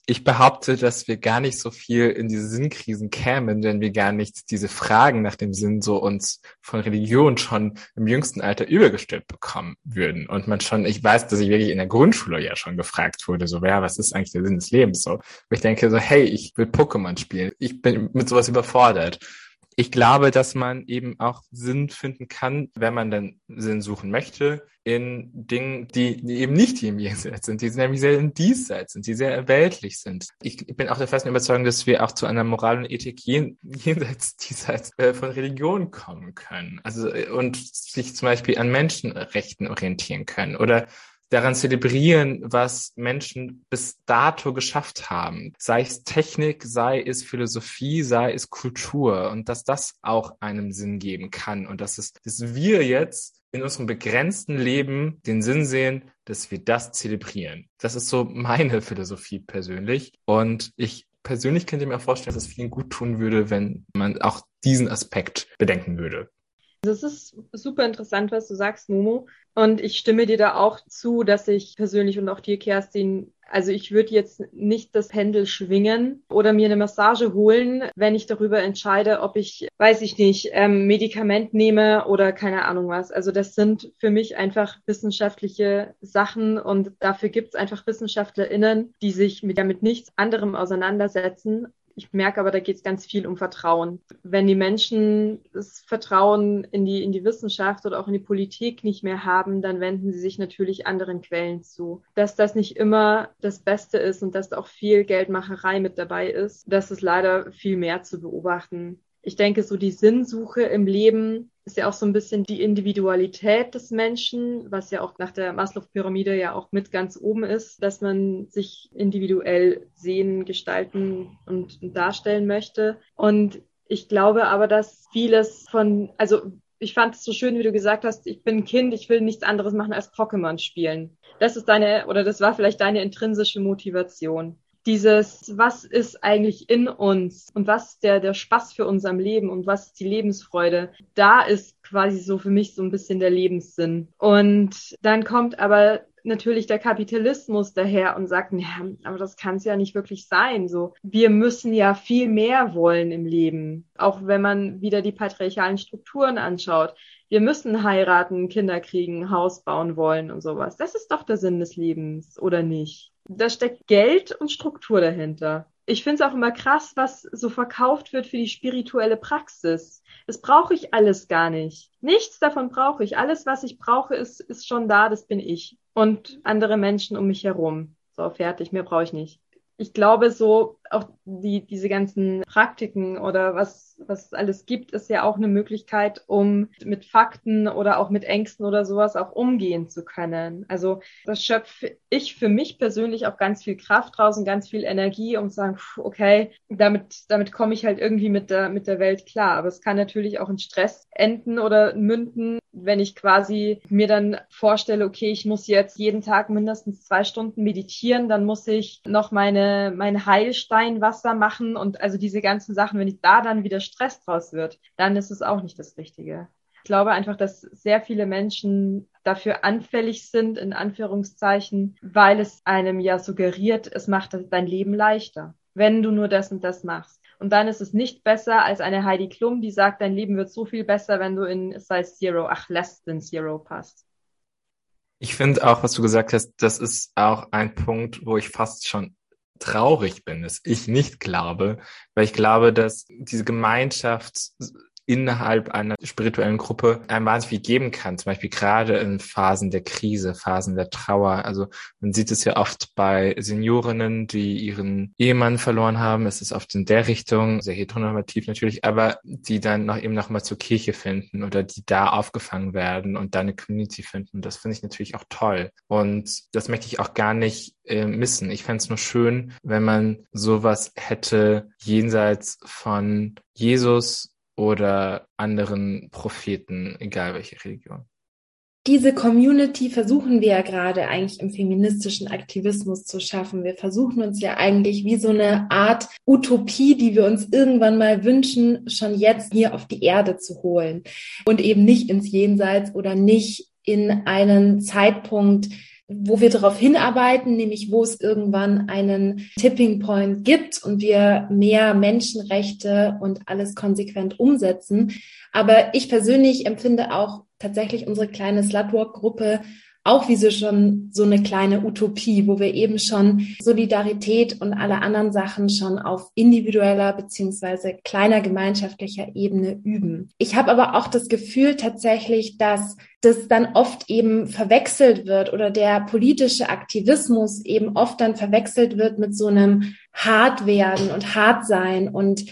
Speaker 2: ich behaupte, dass wir gar nicht so viel in diese Sinnkrisen kämen, wenn wir gar nicht diese Fragen nach dem Sinn so uns von Religion schon im jüngsten Alter übergestülpt bekommen würden. Und man schon, ich weiß, dass ich wirklich in der Grundschule ja schon gefragt wurde, so, ja, was ist eigentlich der Sinn des Lebens? So, und ich denke so, hey, ich will Pokémon spielen. Ich bin mit sowas überfordert ich glaube, dass man eben auch Sinn finden kann, wenn man dann Sinn suchen möchte, in Dingen, die, die eben nicht hier im Jenseits sind, die nämlich sehr im Diesseits sind, die sehr weltlich sind. Ich bin auch der festen Überzeugung, dass wir auch zu einer Moral und Ethik jen, jenseits, diesseits äh, von Religion kommen können. Also, äh, und sich zum Beispiel an Menschenrechten orientieren können oder daran zelebrieren, was Menschen bis dato geschafft haben. Sei es Technik, sei es Philosophie, sei es Kultur und dass das auch einem Sinn geben kann und dass es, dass wir jetzt in unserem begrenzten Leben den Sinn sehen, dass wir das zelebrieren. Das ist so meine Philosophie persönlich und ich persönlich könnte mir vorstellen, dass es vielen gut tun würde, wenn man auch diesen Aspekt bedenken würde.
Speaker 3: Das ist super interessant, was du sagst, Momo. Und ich stimme dir da auch zu, dass ich persönlich und auch dir, Kerstin, also ich würde jetzt nicht das Pendel schwingen oder mir eine Massage holen, wenn ich darüber entscheide, ob ich, weiß ich nicht, ähm, Medikament nehme oder keine Ahnung was. Also das sind für mich einfach wissenschaftliche Sachen und dafür gibt es einfach WissenschaftlerInnen, die sich mit, ja, mit nichts anderem auseinandersetzen ich merke aber, da geht es ganz viel um Vertrauen. Wenn die Menschen das Vertrauen in die, in die Wissenschaft oder auch in die Politik nicht mehr haben, dann wenden sie sich natürlich anderen Quellen zu. Dass das nicht immer das Beste ist und dass da auch viel Geldmacherei mit dabei ist, das ist leider viel mehr zu beobachten ich denke, so die Sinnsuche im Leben ist ja auch so ein bisschen die Individualität des Menschen, was ja auch nach der Maslow-Pyramide ja auch mit ganz oben ist, dass man sich individuell sehen, gestalten und darstellen möchte. Und ich glaube aber, dass vieles von, also ich fand es so schön, wie du gesagt hast, ich bin ein Kind, ich will nichts anderes machen als Pokémon spielen. Das ist deine, oder das war vielleicht deine intrinsische Motivation dieses, was ist eigentlich in uns und was ist der, der Spaß für uns am Leben und was ist die Lebensfreude, da ist quasi so für mich so ein bisschen der Lebenssinn. Und dann kommt aber natürlich der Kapitalismus daher und sagt, ja, aber das kann es ja nicht wirklich sein. So, wir müssen ja viel mehr wollen im Leben. Auch wenn man wieder die patriarchalen Strukturen anschaut. Wir müssen heiraten, Kinder kriegen, Haus bauen wollen und sowas. Das ist doch der Sinn des Lebens, oder nicht? Da steckt Geld und Struktur dahinter. Ich finde es auch immer krass, was so verkauft wird für die spirituelle Praxis. Das brauche ich alles gar nicht. Nichts davon brauche ich. Alles, was ich brauche, ist, ist schon da, das bin ich und andere Menschen um mich herum. So, fertig, mehr brauche ich nicht. Ich glaube, so auch die, diese ganzen Praktiken oder was, was es alles gibt, ist ja auch eine Möglichkeit, um mit Fakten oder auch mit Ängsten oder sowas auch umgehen zu können. Also das schöpfe ich für mich persönlich auch ganz viel Kraft draus und ganz viel Energie, um zu sagen, okay, damit, damit komme ich halt irgendwie mit der, mit der Welt klar. Aber es kann natürlich auch in Stress enden oder münden, wenn ich quasi mir dann vorstelle, okay, ich muss jetzt jeden Tag mindestens zwei Stunden meditieren, dann muss ich noch meine, meine Heilsteinwasser machen und also diese ganzen Sachen, wenn da dann wieder Stress draus wird, dann ist es auch nicht das Richtige. Ich glaube einfach, dass sehr viele Menschen dafür anfällig sind, in Anführungszeichen, weil es einem ja suggeriert, es macht dein Leben leichter, wenn du nur das und das machst. Und dann ist es nicht besser als eine Heidi Klum, die sagt, dein Leben wird so viel besser, wenn du in Size Zero, ach, less than Zero passt.
Speaker 2: Ich finde auch, was du gesagt hast, das ist auch ein Punkt, wo ich fast schon traurig bin, dass ich nicht glaube, weil ich glaube, dass diese Gemeinschaft innerhalb einer spirituellen Gruppe einem wahnsinnig viel geben kann. Zum Beispiel gerade in Phasen der Krise, Phasen der Trauer. Also man sieht es ja oft bei Seniorinnen, die ihren Ehemann verloren haben. Es ist oft in der Richtung, sehr heteronormativ natürlich, aber die dann noch eben noch mal zur Kirche finden oder die da aufgefangen werden und da eine Community finden. Das finde ich natürlich auch toll. Und das möchte ich auch gar nicht äh, missen. Ich fände es nur schön, wenn man sowas hätte jenseits von Jesus oder anderen Propheten, egal welche Religion.
Speaker 1: Diese Community versuchen wir ja gerade eigentlich im feministischen Aktivismus zu schaffen. Wir versuchen uns ja eigentlich wie so eine Art Utopie, die wir uns irgendwann mal wünschen, schon jetzt hier auf die Erde zu holen und eben nicht ins Jenseits oder nicht in einen Zeitpunkt, wo wir darauf hinarbeiten, nämlich wo es irgendwann einen Tipping Point gibt und wir mehr Menschenrechte und alles konsequent umsetzen. Aber ich persönlich empfinde auch tatsächlich unsere kleine Slutwalk-Gruppe auch wie so schon so eine kleine Utopie, wo wir eben schon Solidarität und alle anderen Sachen schon auf individueller beziehungsweise kleiner gemeinschaftlicher Ebene üben. Ich habe aber auch das Gefühl tatsächlich, dass das dann oft eben verwechselt wird oder der politische Aktivismus eben oft dann verwechselt wird mit so einem hart werden und hart sein und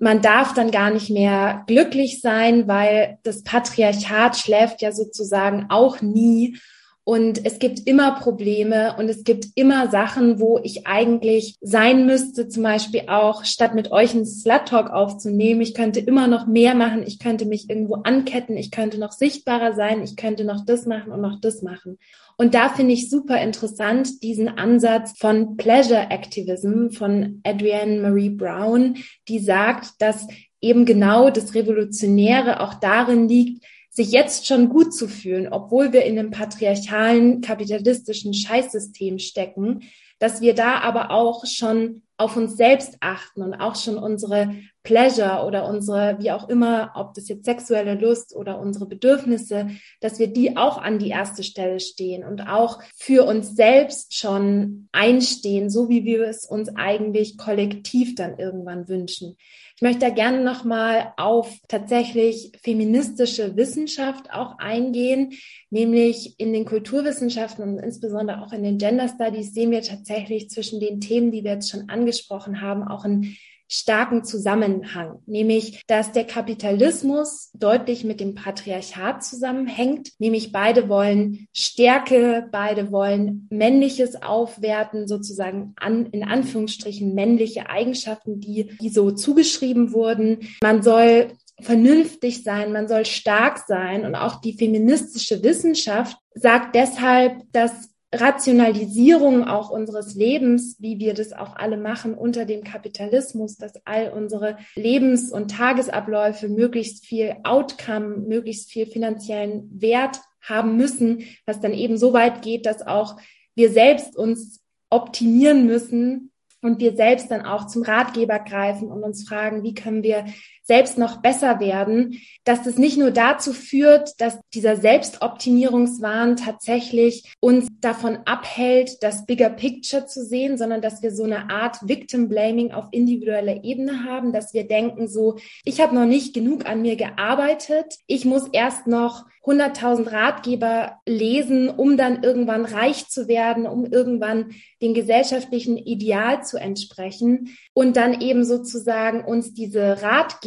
Speaker 1: man darf dann gar nicht mehr glücklich sein, weil das Patriarchat schläft ja sozusagen auch nie und es gibt immer Probleme und es gibt immer Sachen, wo ich eigentlich sein müsste, zum Beispiel auch, statt mit euch einen Slut-Talk aufzunehmen. Ich könnte immer noch mehr machen. Ich könnte mich irgendwo anketten. Ich könnte noch sichtbarer sein. Ich könnte noch das machen und noch das machen. Und da finde ich super interessant diesen Ansatz von Pleasure Activism von Adrienne Marie Brown, die sagt, dass eben genau das Revolutionäre auch darin liegt, sich jetzt schon gut zu fühlen, obwohl wir in einem patriarchalen, kapitalistischen Scheißsystem stecken, dass wir da aber auch schon auf uns selbst achten und auch schon unsere Pleasure oder unsere, wie auch immer, ob das jetzt sexuelle Lust oder unsere Bedürfnisse, dass wir die auch an die erste Stelle stehen und auch für uns selbst schon einstehen, so wie wir es uns eigentlich kollektiv dann irgendwann wünschen. Ich möchte da gerne nochmal auf tatsächlich feministische Wissenschaft auch eingehen, nämlich in den Kulturwissenschaften und insbesondere auch in den Gender Studies sehen wir tatsächlich zwischen den Themen, die wir jetzt schon angesprochen haben, auch ein starken Zusammenhang, nämlich dass der Kapitalismus deutlich mit dem Patriarchat zusammenhängt, nämlich beide wollen Stärke, beide wollen männliches aufwerten, sozusagen an, in Anführungsstrichen männliche Eigenschaften, die, die so zugeschrieben wurden. Man soll vernünftig sein, man soll stark sein und auch die feministische Wissenschaft sagt deshalb, dass Rationalisierung auch unseres Lebens, wie wir das auch alle machen unter dem Kapitalismus, dass all unsere Lebens- und Tagesabläufe möglichst viel Outcome, möglichst viel finanziellen Wert haben müssen, was dann eben so weit geht, dass auch wir selbst uns optimieren müssen, und wir selbst dann auch zum Ratgeber greifen und uns fragen, wie können wir selbst noch besser werden, dass das nicht nur dazu führt, dass dieser Selbstoptimierungswahn tatsächlich uns davon abhält, das Bigger Picture zu sehen, sondern dass wir so eine Art Victim Blaming auf individueller Ebene haben, dass wir denken so, ich habe noch nicht genug an mir gearbeitet, ich muss erst noch 100.000 Ratgeber lesen, um dann irgendwann reich zu werden, um irgendwann dem gesellschaftlichen Ideal zu entsprechen und dann eben sozusagen uns diese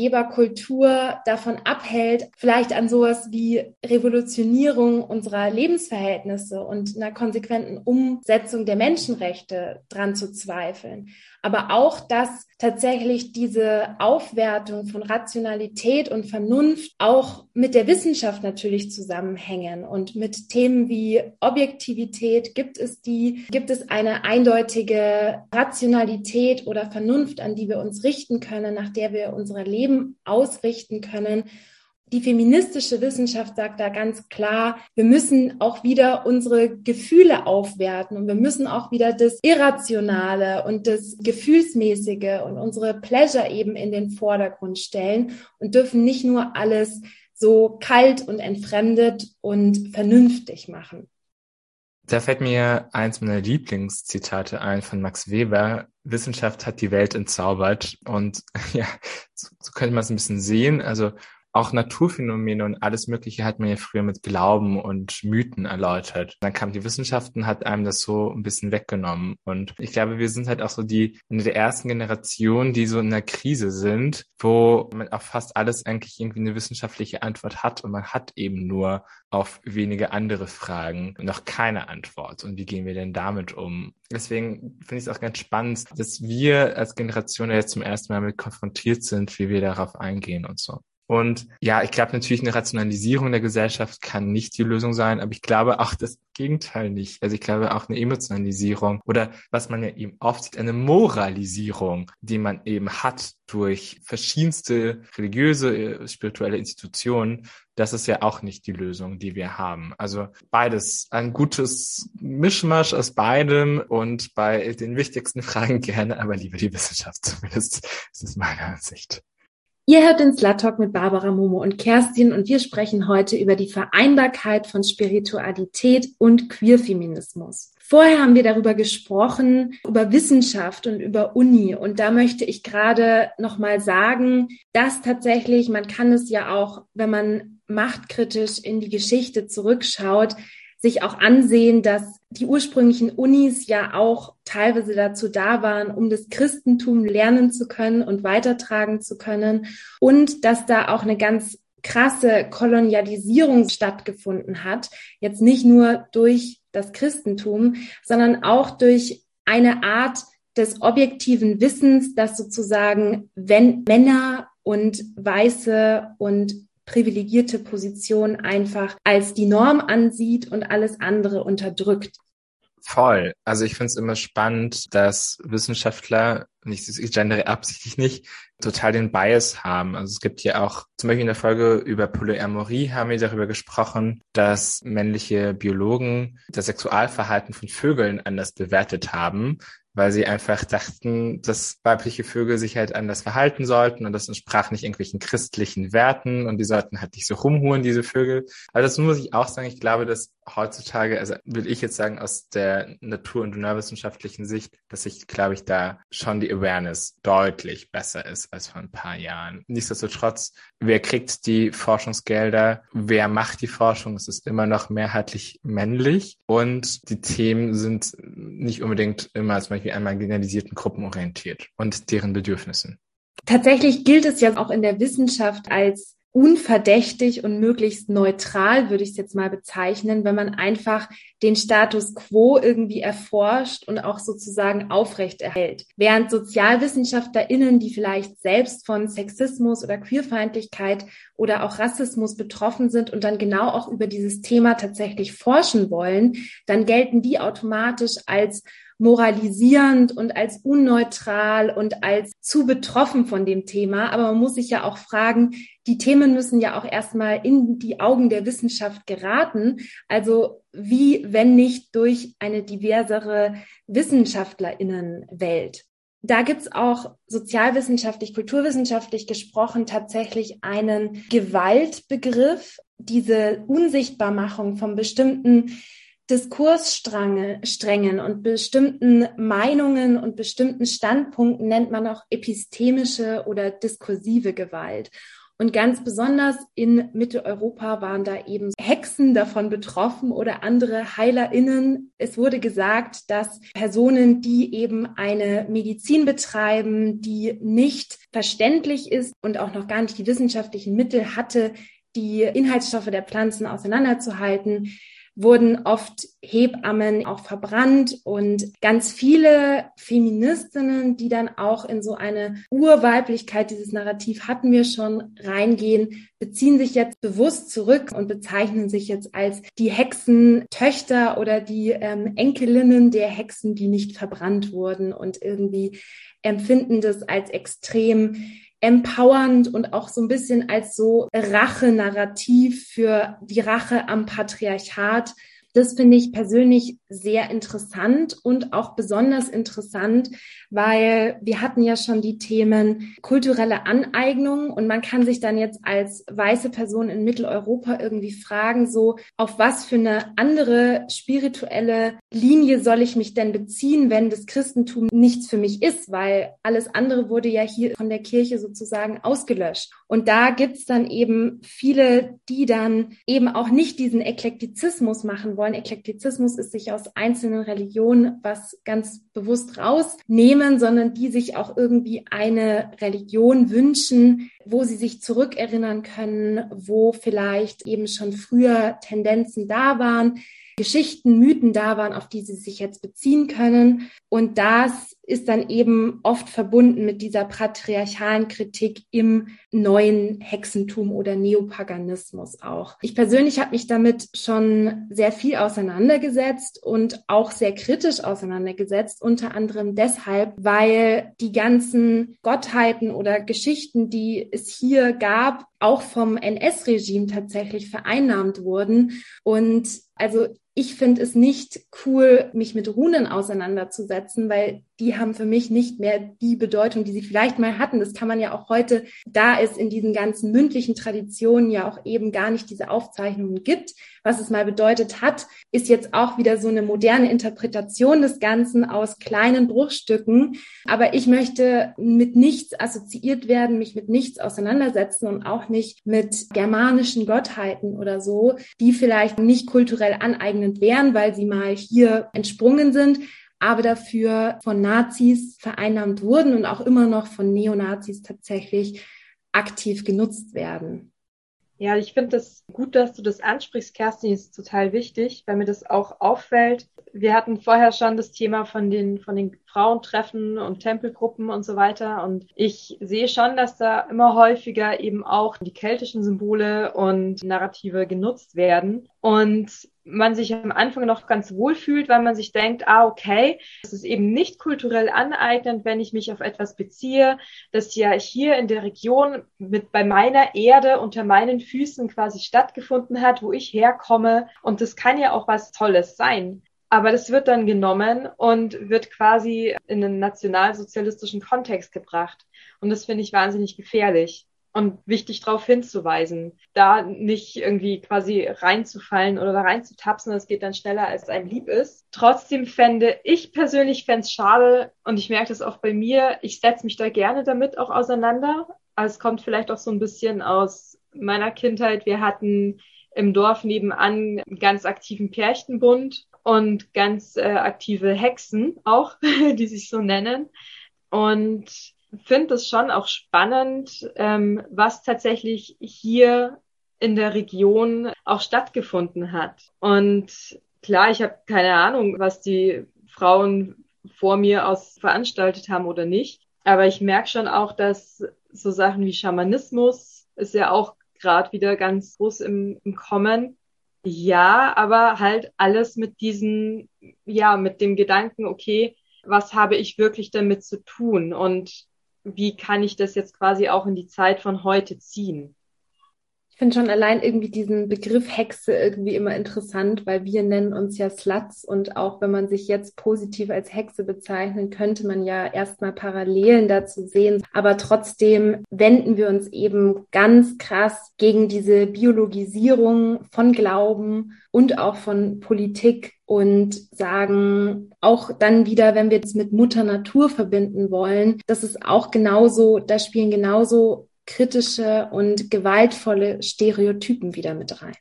Speaker 1: Ratgeberkultur davon abhält, vielleicht an sowas wie Revolutionierung unserer Lebensverhältnisse und einer konsequenten Umsetzung der Menschenrechte dran zu zweifeln aber auch, dass tatsächlich diese Aufwertung von Rationalität und Vernunft auch mit der Wissenschaft natürlich zusammenhängen und mit Themen wie Objektivität. Gibt es die, gibt es eine eindeutige Rationalität oder Vernunft, an die wir uns richten können, nach der wir unser Leben ausrichten können? Die feministische Wissenschaft sagt da ganz klar, wir müssen auch wieder unsere Gefühle aufwerten und wir müssen auch wieder das Irrationale und das Gefühlsmäßige und unsere Pleasure eben in den Vordergrund stellen und dürfen nicht nur alles so kalt und entfremdet und vernünftig machen.
Speaker 2: Da fällt mir eins meiner Lieblingszitate ein von Max Weber. Wissenschaft hat die Welt entzaubert. Und ja, so, könnte man es ein bisschen sehen. Also auch Naturphänomene und alles Mögliche hat man ja früher mit Glauben und Mythen erläutert. Dann kam die Wissenschaft und hat einem das so ein bisschen weggenommen. Und ich glaube, wir sind halt auch so die, eine der ersten Generationen, die so in einer Krise sind, wo man auf fast alles eigentlich irgendwie eine wissenschaftliche Antwort hat und man hat eben nur auf wenige andere Fragen noch keine Antwort. Und wie gehen wir denn damit um? Deswegen finde ich es auch ganz spannend, dass wir als Generation jetzt zum ersten Mal mit konfrontiert sind, wie wir darauf eingehen und so. Und ja, ich glaube natürlich, eine Rationalisierung der Gesellschaft kann nicht die Lösung sein, aber ich glaube auch das Gegenteil nicht. Also ich glaube auch eine Emotionalisierung oder was man ja eben oft sieht, eine Moralisierung, die man eben hat durch verschiedenste religiöse, äh, spirituelle Institutionen, das ist ja auch nicht die Lösung, die wir haben. Also beides, ein gutes Mischmasch aus beidem und bei den wichtigsten Fragen gerne, aber lieber die Wissenschaft zumindest, ist es meine Ansicht.
Speaker 1: Ihr hört den Slut Talk mit Barbara Momo und Kerstin und wir sprechen heute über die Vereinbarkeit von Spiritualität und Queerfeminismus. Vorher haben wir darüber gesprochen, über Wissenschaft und über Uni. Und da möchte ich gerade nochmal sagen, dass tatsächlich, man kann es ja auch, wenn man machtkritisch in die Geschichte zurückschaut, sich auch ansehen, dass die ursprünglichen Unis ja auch teilweise dazu da waren, um das Christentum lernen zu können und weitertragen zu können und dass da auch eine ganz krasse Kolonialisierung stattgefunden hat, jetzt nicht nur durch das Christentum, sondern auch durch eine Art des objektiven Wissens, dass sozusagen wenn Männer und Weiße und privilegierte Position einfach als die Norm ansieht und alles andere unterdrückt.
Speaker 2: Voll. Also ich finde es immer spannend, dass Wissenschaftler, nicht ich gendere absichtlich nicht, total den Bias haben. Also es gibt ja auch, zum Beispiel in der Folge über Polyamorie haben wir darüber gesprochen, dass männliche Biologen das Sexualverhalten von Vögeln anders bewertet haben, weil sie einfach dachten, dass weibliche Vögel sich halt anders verhalten sollten und das entsprach nicht irgendwelchen christlichen Werten und die sollten halt nicht so rumhuren, diese Vögel. Aber das muss ich auch sagen, ich glaube, dass heutzutage, also will ich jetzt sagen, aus der natur- und naturwissenschaftlichen Sicht, dass sich, glaube ich, da schon die Awareness deutlich besser ist als vor ein paar Jahren. Nichtsdestotrotz, wer kriegt die Forschungsgelder? Wer macht die Forschung? Es ist immer noch mehrheitlich männlich und die Themen sind nicht unbedingt immer zum Beispiel an marginalisierten Gruppen orientiert und deren Bedürfnissen.
Speaker 1: Tatsächlich gilt es ja auch in der Wissenschaft als unverdächtig und möglichst neutral, würde ich es jetzt mal bezeichnen, wenn man einfach den Status quo irgendwie erforscht und auch sozusagen aufrechterhält. Während SozialwissenschaftlerInnen, die vielleicht selbst von Sexismus oder Queerfeindlichkeit oder auch Rassismus betroffen sind und dann genau auch über dieses Thema tatsächlich forschen wollen, dann gelten die automatisch als moralisierend und als unneutral und als zu betroffen von dem Thema. Aber man muss sich ja auch fragen, die Themen müssen ja auch erstmal in die Augen der Wissenschaft geraten. Also wie, wenn nicht durch eine diversere Wissenschaftlerinnenwelt. Da gibt's auch sozialwissenschaftlich, kulturwissenschaftlich gesprochen tatsächlich einen Gewaltbegriff, diese Unsichtbarmachung von bestimmten Diskurssträngen und bestimmten Meinungen und bestimmten Standpunkten nennt man auch epistemische oder diskursive Gewalt. Und ganz besonders in Mitteleuropa waren da eben Hexen davon betroffen oder andere HeilerInnen. Es wurde gesagt, dass Personen, die eben eine Medizin betreiben, die nicht verständlich ist und auch noch gar nicht die wissenschaftlichen Mittel hatte, die Inhaltsstoffe der Pflanzen auseinanderzuhalten, wurden oft Hebammen auch verbrannt und ganz viele Feministinnen, die dann auch in so eine Urweiblichkeit, dieses Narrativ hatten wir schon, reingehen, beziehen sich jetzt bewusst zurück und bezeichnen sich jetzt als die Hexentöchter oder die ähm, Enkelinnen der Hexen, die nicht verbrannt wurden und irgendwie empfinden das als extrem empowernd und auch so ein bisschen als so Rache-Narrativ für die Rache am Patriarchat. Das finde ich persönlich sehr interessant und auch besonders interessant, weil wir hatten ja schon die Themen kulturelle Aneignung und man kann sich dann jetzt als weiße Person in Mitteleuropa irgendwie fragen, so auf was für eine andere spirituelle Linie soll ich mich denn beziehen, wenn das Christentum nichts für mich ist, weil alles andere wurde ja hier von der Kirche sozusagen ausgelöscht. Und da gibt's dann eben viele, die dann eben auch nicht diesen Eklektizismus machen wollen. Eklektizismus ist sich aus einzelnen Religionen was ganz bewusst rausnehmen, sondern die sich auch irgendwie eine Religion wünschen, wo sie sich zurückerinnern können, wo vielleicht eben schon früher Tendenzen da waren, Geschichten, Mythen da waren, auf die sie sich jetzt beziehen können. Und das ist dann eben oft verbunden mit dieser patriarchalen Kritik im neuen Hexentum oder Neopaganismus auch. Ich persönlich habe mich damit schon sehr viel auseinandergesetzt und auch sehr kritisch auseinandergesetzt, unter anderem deshalb, weil die ganzen Gottheiten oder Geschichten, die es hier gab, auch vom NS-Regime tatsächlich vereinnahmt wurden. Und also ich finde es nicht cool, mich mit Runen auseinanderzusetzen, weil die haben für mich nicht mehr die Bedeutung, die sie vielleicht mal hatten. Das kann man ja auch heute, da es in diesen ganzen mündlichen Traditionen ja auch eben gar nicht diese Aufzeichnungen gibt, was es mal bedeutet hat, ist jetzt auch wieder so eine moderne Interpretation des Ganzen aus kleinen Bruchstücken. Aber ich möchte mit nichts assoziiert werden, mich mit nichts auseinandersetzen und auch nicht mit germanischen Gottheiten oder so, die vielleicht nicht kulturell aneignend wären, weil sie mal hier entsprungen sind aber dafür von Nazis vereinnahmt wurden und auch immer noch von Neonazis tatsächlich aktiv genutzt werden.
Speaker 3: Ja, ich finde das gut, dass du das ansprichst, Kerstin, ist total wichtig, weil mir das auch auffällt. Wir hatten vorher schon das Thema von den, von den Frauentreffen und Tempelgruppen und so weiter. Und ich sehe schon, dass da immer häufiger eben auch die keltischen Symbole und Narrative genutzt werden. Und man sich am Anfang noch ganz wohl fühlt, weil man sich denkt, ah, okay, es ist eben nicht kulturell aneignend, wenn ich mich auf etwas beziehe, das ja hier in der Region mit bei meiner Erde unter meinen Füßen quasi stattgefunden hat, wo ich herkomme. Und das kann ja auch was Tolles sein. Aber das wird dann genommen und wird quasi in einen nationalsozialistischen Kontext gebracht. Und das finde ich wahnsinnig gefährlich und wichtig darauf hinzuweisen, da nicht irgendwie quasi reinzufallen oder da reinzutapsen, das geht dann schneller, als einem lieb ist. Trotzdem fände ich persönlich fände es schade und ich merke das auch bei mir, ich setze mich da gerne damit auch auseinander. Also es kommt vielleicht auch so ein bisschen aus meiner Kindheit. Wir hatten im Dorf nebenan einen ganz aktiven Pärchenbund und ganz äh, aktive Hexen auch, die sich so nennen. Und finde es schon auch spannend, ähm, was tatsächlich hier in der Region auch stattgefunden hat. Und klar, ich habe keine Ahnung, was die Frauen vor mir aus veranstaltet haben oder nicht. Aber ich merke schon auch, dass so Sachen wie Schamanismus ist ja auch gerade wieder ganz groß im, im Kommen. Ja, aber halt alles mit diesen, ja, mit dem Gedanken, okay, was habe ich wirklich damit zu tun und wie kann ich das jetzt quasi auch in die Zeit von heute ziehen?
Speaker 1: Ich finde schon allein irgendwie diesen Begriff Hexe irgendwie immer interessant, weil wir nennen uns ja Sluts und auch wenn man sich jetzt positiv als Hexe bezeichnen, könnte man ja erstmal Parallelen dazu sehen. Aber trotzdem wenden wir uns eben ganz krass gegen diese Biologisierung von Glauben und auch von Politik und sagen auch dann wieder, wenn wir es mit Mutter Natur verbinden wollen, das ist auch genauso, da spielen genauso kritische und gewaltvolle Stereotypen wieder mit rein.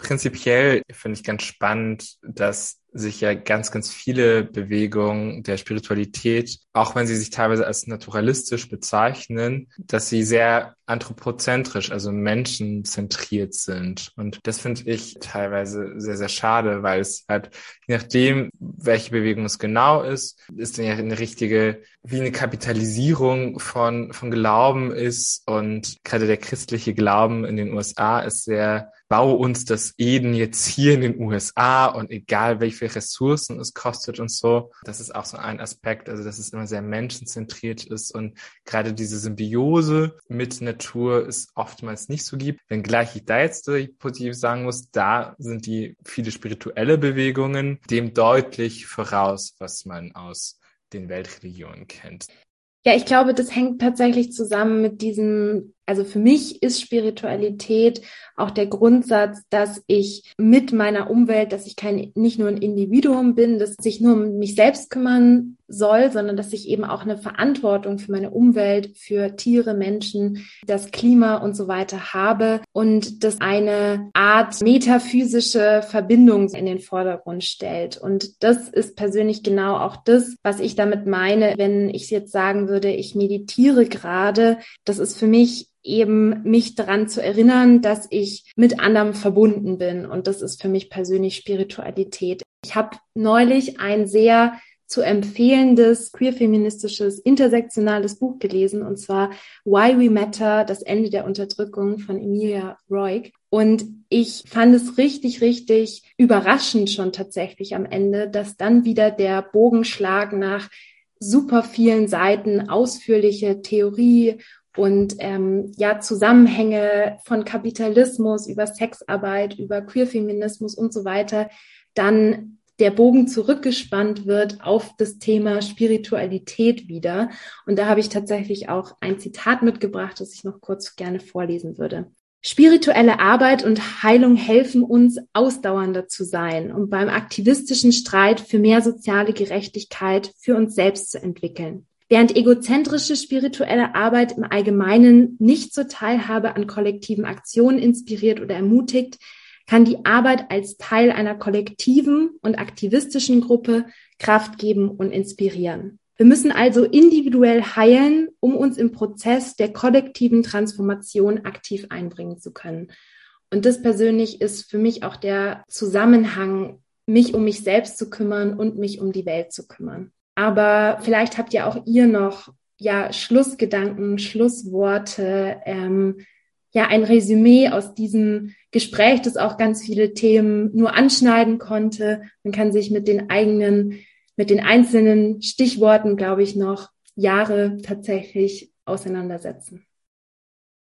Speaker 2: Prinzipiell finde ich ganz spannend, dass sich ja ganz, ganz viele Bewegungen der Spiritualität, auch wenn sie sich teilweise als naturalistisch bezeichnen, dass sie sehr anthropozentrisch, also menschenzentriert sind. Und das finde ich teilweise sehr, sehr schade, weil es halt, je nachdem, welche Bewegung es genau ist, ist ja eine richtige, wie eine Kapitalisierung von, von Glauben ist. Und gerade der christliche Glauben in den USA ist sehr, baue uns das Eden jetzt hier in den USA und egal welche Ressourcen es kostet und so. Das ist auch so ein Aspekt, also dass es immer sehr menschenzentriert ist und gerade diese Symbiose mit Natur es oftmals nicht so gibt. Wenngleich ich da jetzt positiv sagen muss, da sind die viele spirituelle Bewegungen dem deutlich voraus, was man aus den Weltreligionen kennt.
Speaker 1: Ja, ich glaube, das hängt tatsächlich zusammen mit diesem also für mich ist Spiritualität auch der Grundsatz, dass ich mit meiner Umwelt, dass ich kein, nicht nur ein Individuum bin, dass ich nur um mich selbst kümmern soll, sondern dass ich eben auch eine Verantwortung für meine Umwelt, für Tiere, Menschen, das Klima und so weiter habe und das eine Art metaphysische Verbindung in den Vordergrund stellt. Und das ist persönlich genau auch das, was ich damit meine, wenn ich jetzt sagen würde, ich meditiere gerade. Das ist für mich eben mich daran zu erinnern, dass ich mit anderem verbunden bin. Und das ist für mich persönlich Spiritualität. Ich habe neulich ein sehr zu empfehlendes queer-feministisches, intersektionales Buch gelesen, und zwar Why We Matter, das Ende der Unterdrückung von Emilia Roig. Und ich fand es richtig, richtig überraschend schon tatsächlich am Ende, dass dann wieder der Bogenschlag nach super vielen Seiten ausführliche Theorie und ähm, ja Zusammenhänge von Kapitalismus über Sexarbeit, über Queerfeminismus und so weiter, dann der Bogen zurückgespannt wird auf das Thema Spiritualität wieder. Und da habe ich tatsächlich auch ein Zitat mitgebracht, das ich noch kurz gerne vorlesen würde. Spirituelle Arbeit und Heilung helfen uns, ausdauernder zu sein und beim aktivistischen Streit für mehr soziale Gerechtigkeit für uns selbst zu entwickeln. Während egozentrische spirituelle Arbeit im Allgemeinen nicht zur Teilhabe an kollektiven Aktionen inspiriert oder ermutigt, kann die Arbeit als Teil einer kollektiven und aktivistischen Gruppe Kraft geben und inspirieren. Wir müssen also individuell heilen, um uns im Prozess der kollektiven Transformation aktiv einbringen zu können. Und das persönlich ist für mich auch der Zusammenhang, mich um mich selbst zu kümmern und mich um die Welt zu kümmern. Aber vielleicht habt ihr auch ihr noch ja Schlussgedanken, Schlussworte, ähm, ja ein Resümee aus diesem Gespräch, das auch ganz viele Themen nur anschneiden konnte. Man kann sich mit den eigenen, mit den einzelnen Stichworten, glaube ich, noch Jahre tatsächlich auseinandersetzen.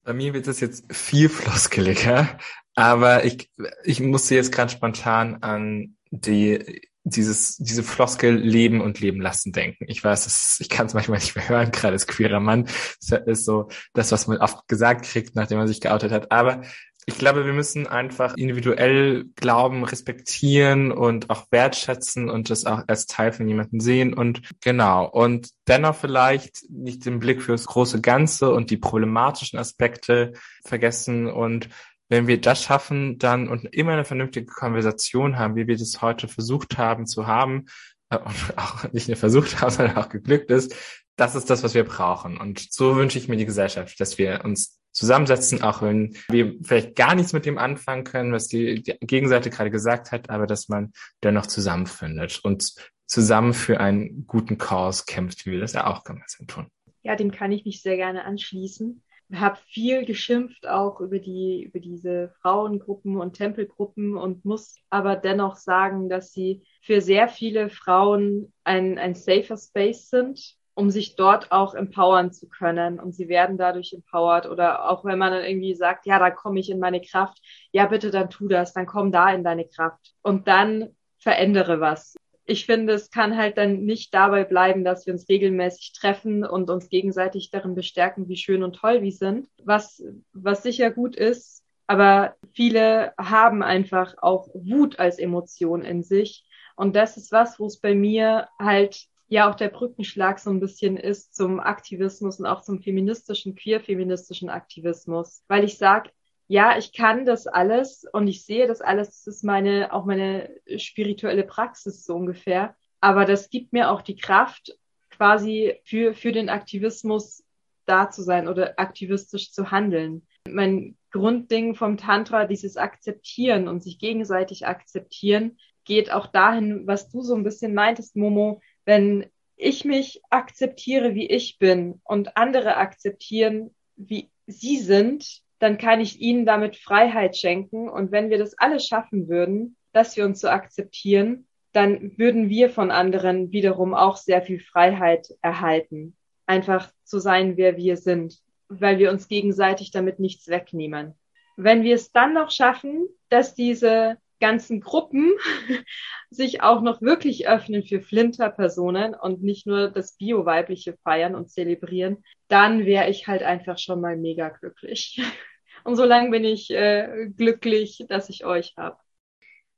Speaker 2: Bei mir wird es jetzt viel floskeliger, aber ich, ich musste jetzt ganz spontan an die dieses, diese Floskel leben und leben lassen denken. Ich weiß, das, ich kann es manchmal nicht mehr hören, gerade als queerer Mann. Das ist so das, was man oft gesagt kriegt, nachdem man sich geoutet hat. Aber ich glaube, wir müssen einfach individuell Glauben respektieren und auch wertschätzen und das auch als Teil von jemandem sehen und genau. Und dennoch vielleicht nicht den Blick fürs große Ganze und die problematischen Aspekte vergessen und wenn wir das schaffen, dann und immer eine vernünftige Konversation haben, wie wir das heute versucht haben zu haben, äh, und auch nicht nur versucht haben, sondern auch geglückt ist, das ist das, was wir brauchen. Und so wünsche ich mir die Gesellschaft, dass wir uns zusammensetzen, auch wenn wir vielleicht gar nichts mit dem anfangen können, was die, die Gegenseite gerade gesagt hat, aber dass man dennoch zusammenfindet und zusammen für einen guten Cause kämpft, wie wir das ja auch gemeinsam tun.
Speaker 3: Ja, dem kann ich mich sehr gerne anschließen. Habe viel geschimpft auch über die über diese Frauengruppen und Tempelgruppen und muss aber dennoch sagen, dass sie für sehr viele Frauen ein ein safer Space sind um sich dort auch empowern zu können. Und sie werden dadurch empowered. Oder auch wenn man dann irgendwie sagt, ja, da komme ich in meine Kraft, ja, bitte, dann tu das, dann komm da in deine Kraft. Und dann verändere was. Ich finde, es kann halt dann nicht dabei bleiben, dass wir uns regelmäßig treffen und uns gegenseitig darin bestärken, wie schön und toll wir sind. Was, was sicher gut ist, aber viele haben einfach auch Wut als Emotion in sich. Und das ist was, wo es bei mir halt ja auch der Brückenschlag so ein bisschen ist zum Aktivismus und auch zum feministischen, queer-feministischen Aktivismus, weil ich sage, ja, ich kann das alles und ich sehe das alles, das ist meine, auch meine spirituelle Praxis so ungefähr. Aber das gibt mir auch die Kraft, quasi für, für den Aktivismus da zu sein oder aktivistisch zu handeln. Mein Grundding vom Tantra, dieses Akzeptieren und sich gegenseitig akzeptieren, geht auch dahin, was du so ein bisschen meintest, Momo, wenn ich mich akzeptiere, wie ich bin und andere akzeptieren, wie sie sind, dann kann ich ihnen damit Freiheit schenken. Und wenn wir das alle schaffen würden, dass wir uns so akzeptieren, dann würden wir von anderen wiederum auch sehr viel Freiheit erhalten. Einfach zu sein, wer wir sind, weil wir uns gegenseitig damit nichts wegnehmen. Wenn wir es dann noch schaffen, dass diese ganzen Gruppen sich auch noch wirklich öffnen für Flinter-Personen und nicht nur das Bio-Weibliche feiern und zelebrieren, dann wäre ich halt einfach schon mal mega glücklich. Und so lange bin ich äh, glücklich, dass ich euch habe.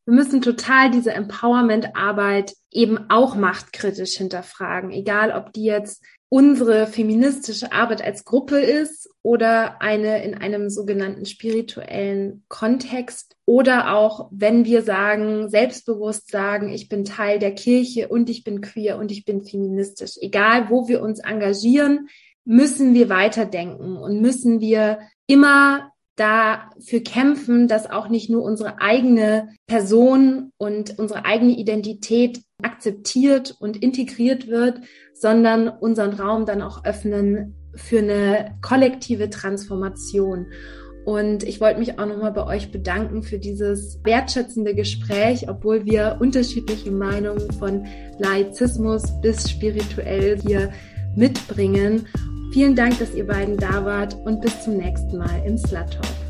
Speaker 1: Wir müssen total diese Empowerment-Arbeit eben auch machtkritisch hinterfragen, egal ob die jetzt unsere feministische Arbeit als Gruppe ist oder eine in einem sogenannten spirituellen Kontext oder auch wenn wir sagen, selbstbewusst sagen, ich bin Teil der Kirche und ich bin queer und ich bin feministisch. Egal, wo wir uns engagieren, müssen wir weiterdenken und müssen wir immer dafür kämpfen, dass auch nicht nur unsere eigene Person und unsere eigene Identität akzeptiert und integriert wird, sondern unseren Raum dann auch öffnen für eine kollektive Transformation. Und ich wollte mich auch nochmal bei euch bedanken für dieses wertschätzende Gespräch, obwohl wir unterschiedliche Meinungen von Laizismus bis spirituell hier mitbringen. Vielen Dank, dass ihr beiden da wart und bis zum nächsten Mal im Slut Talk.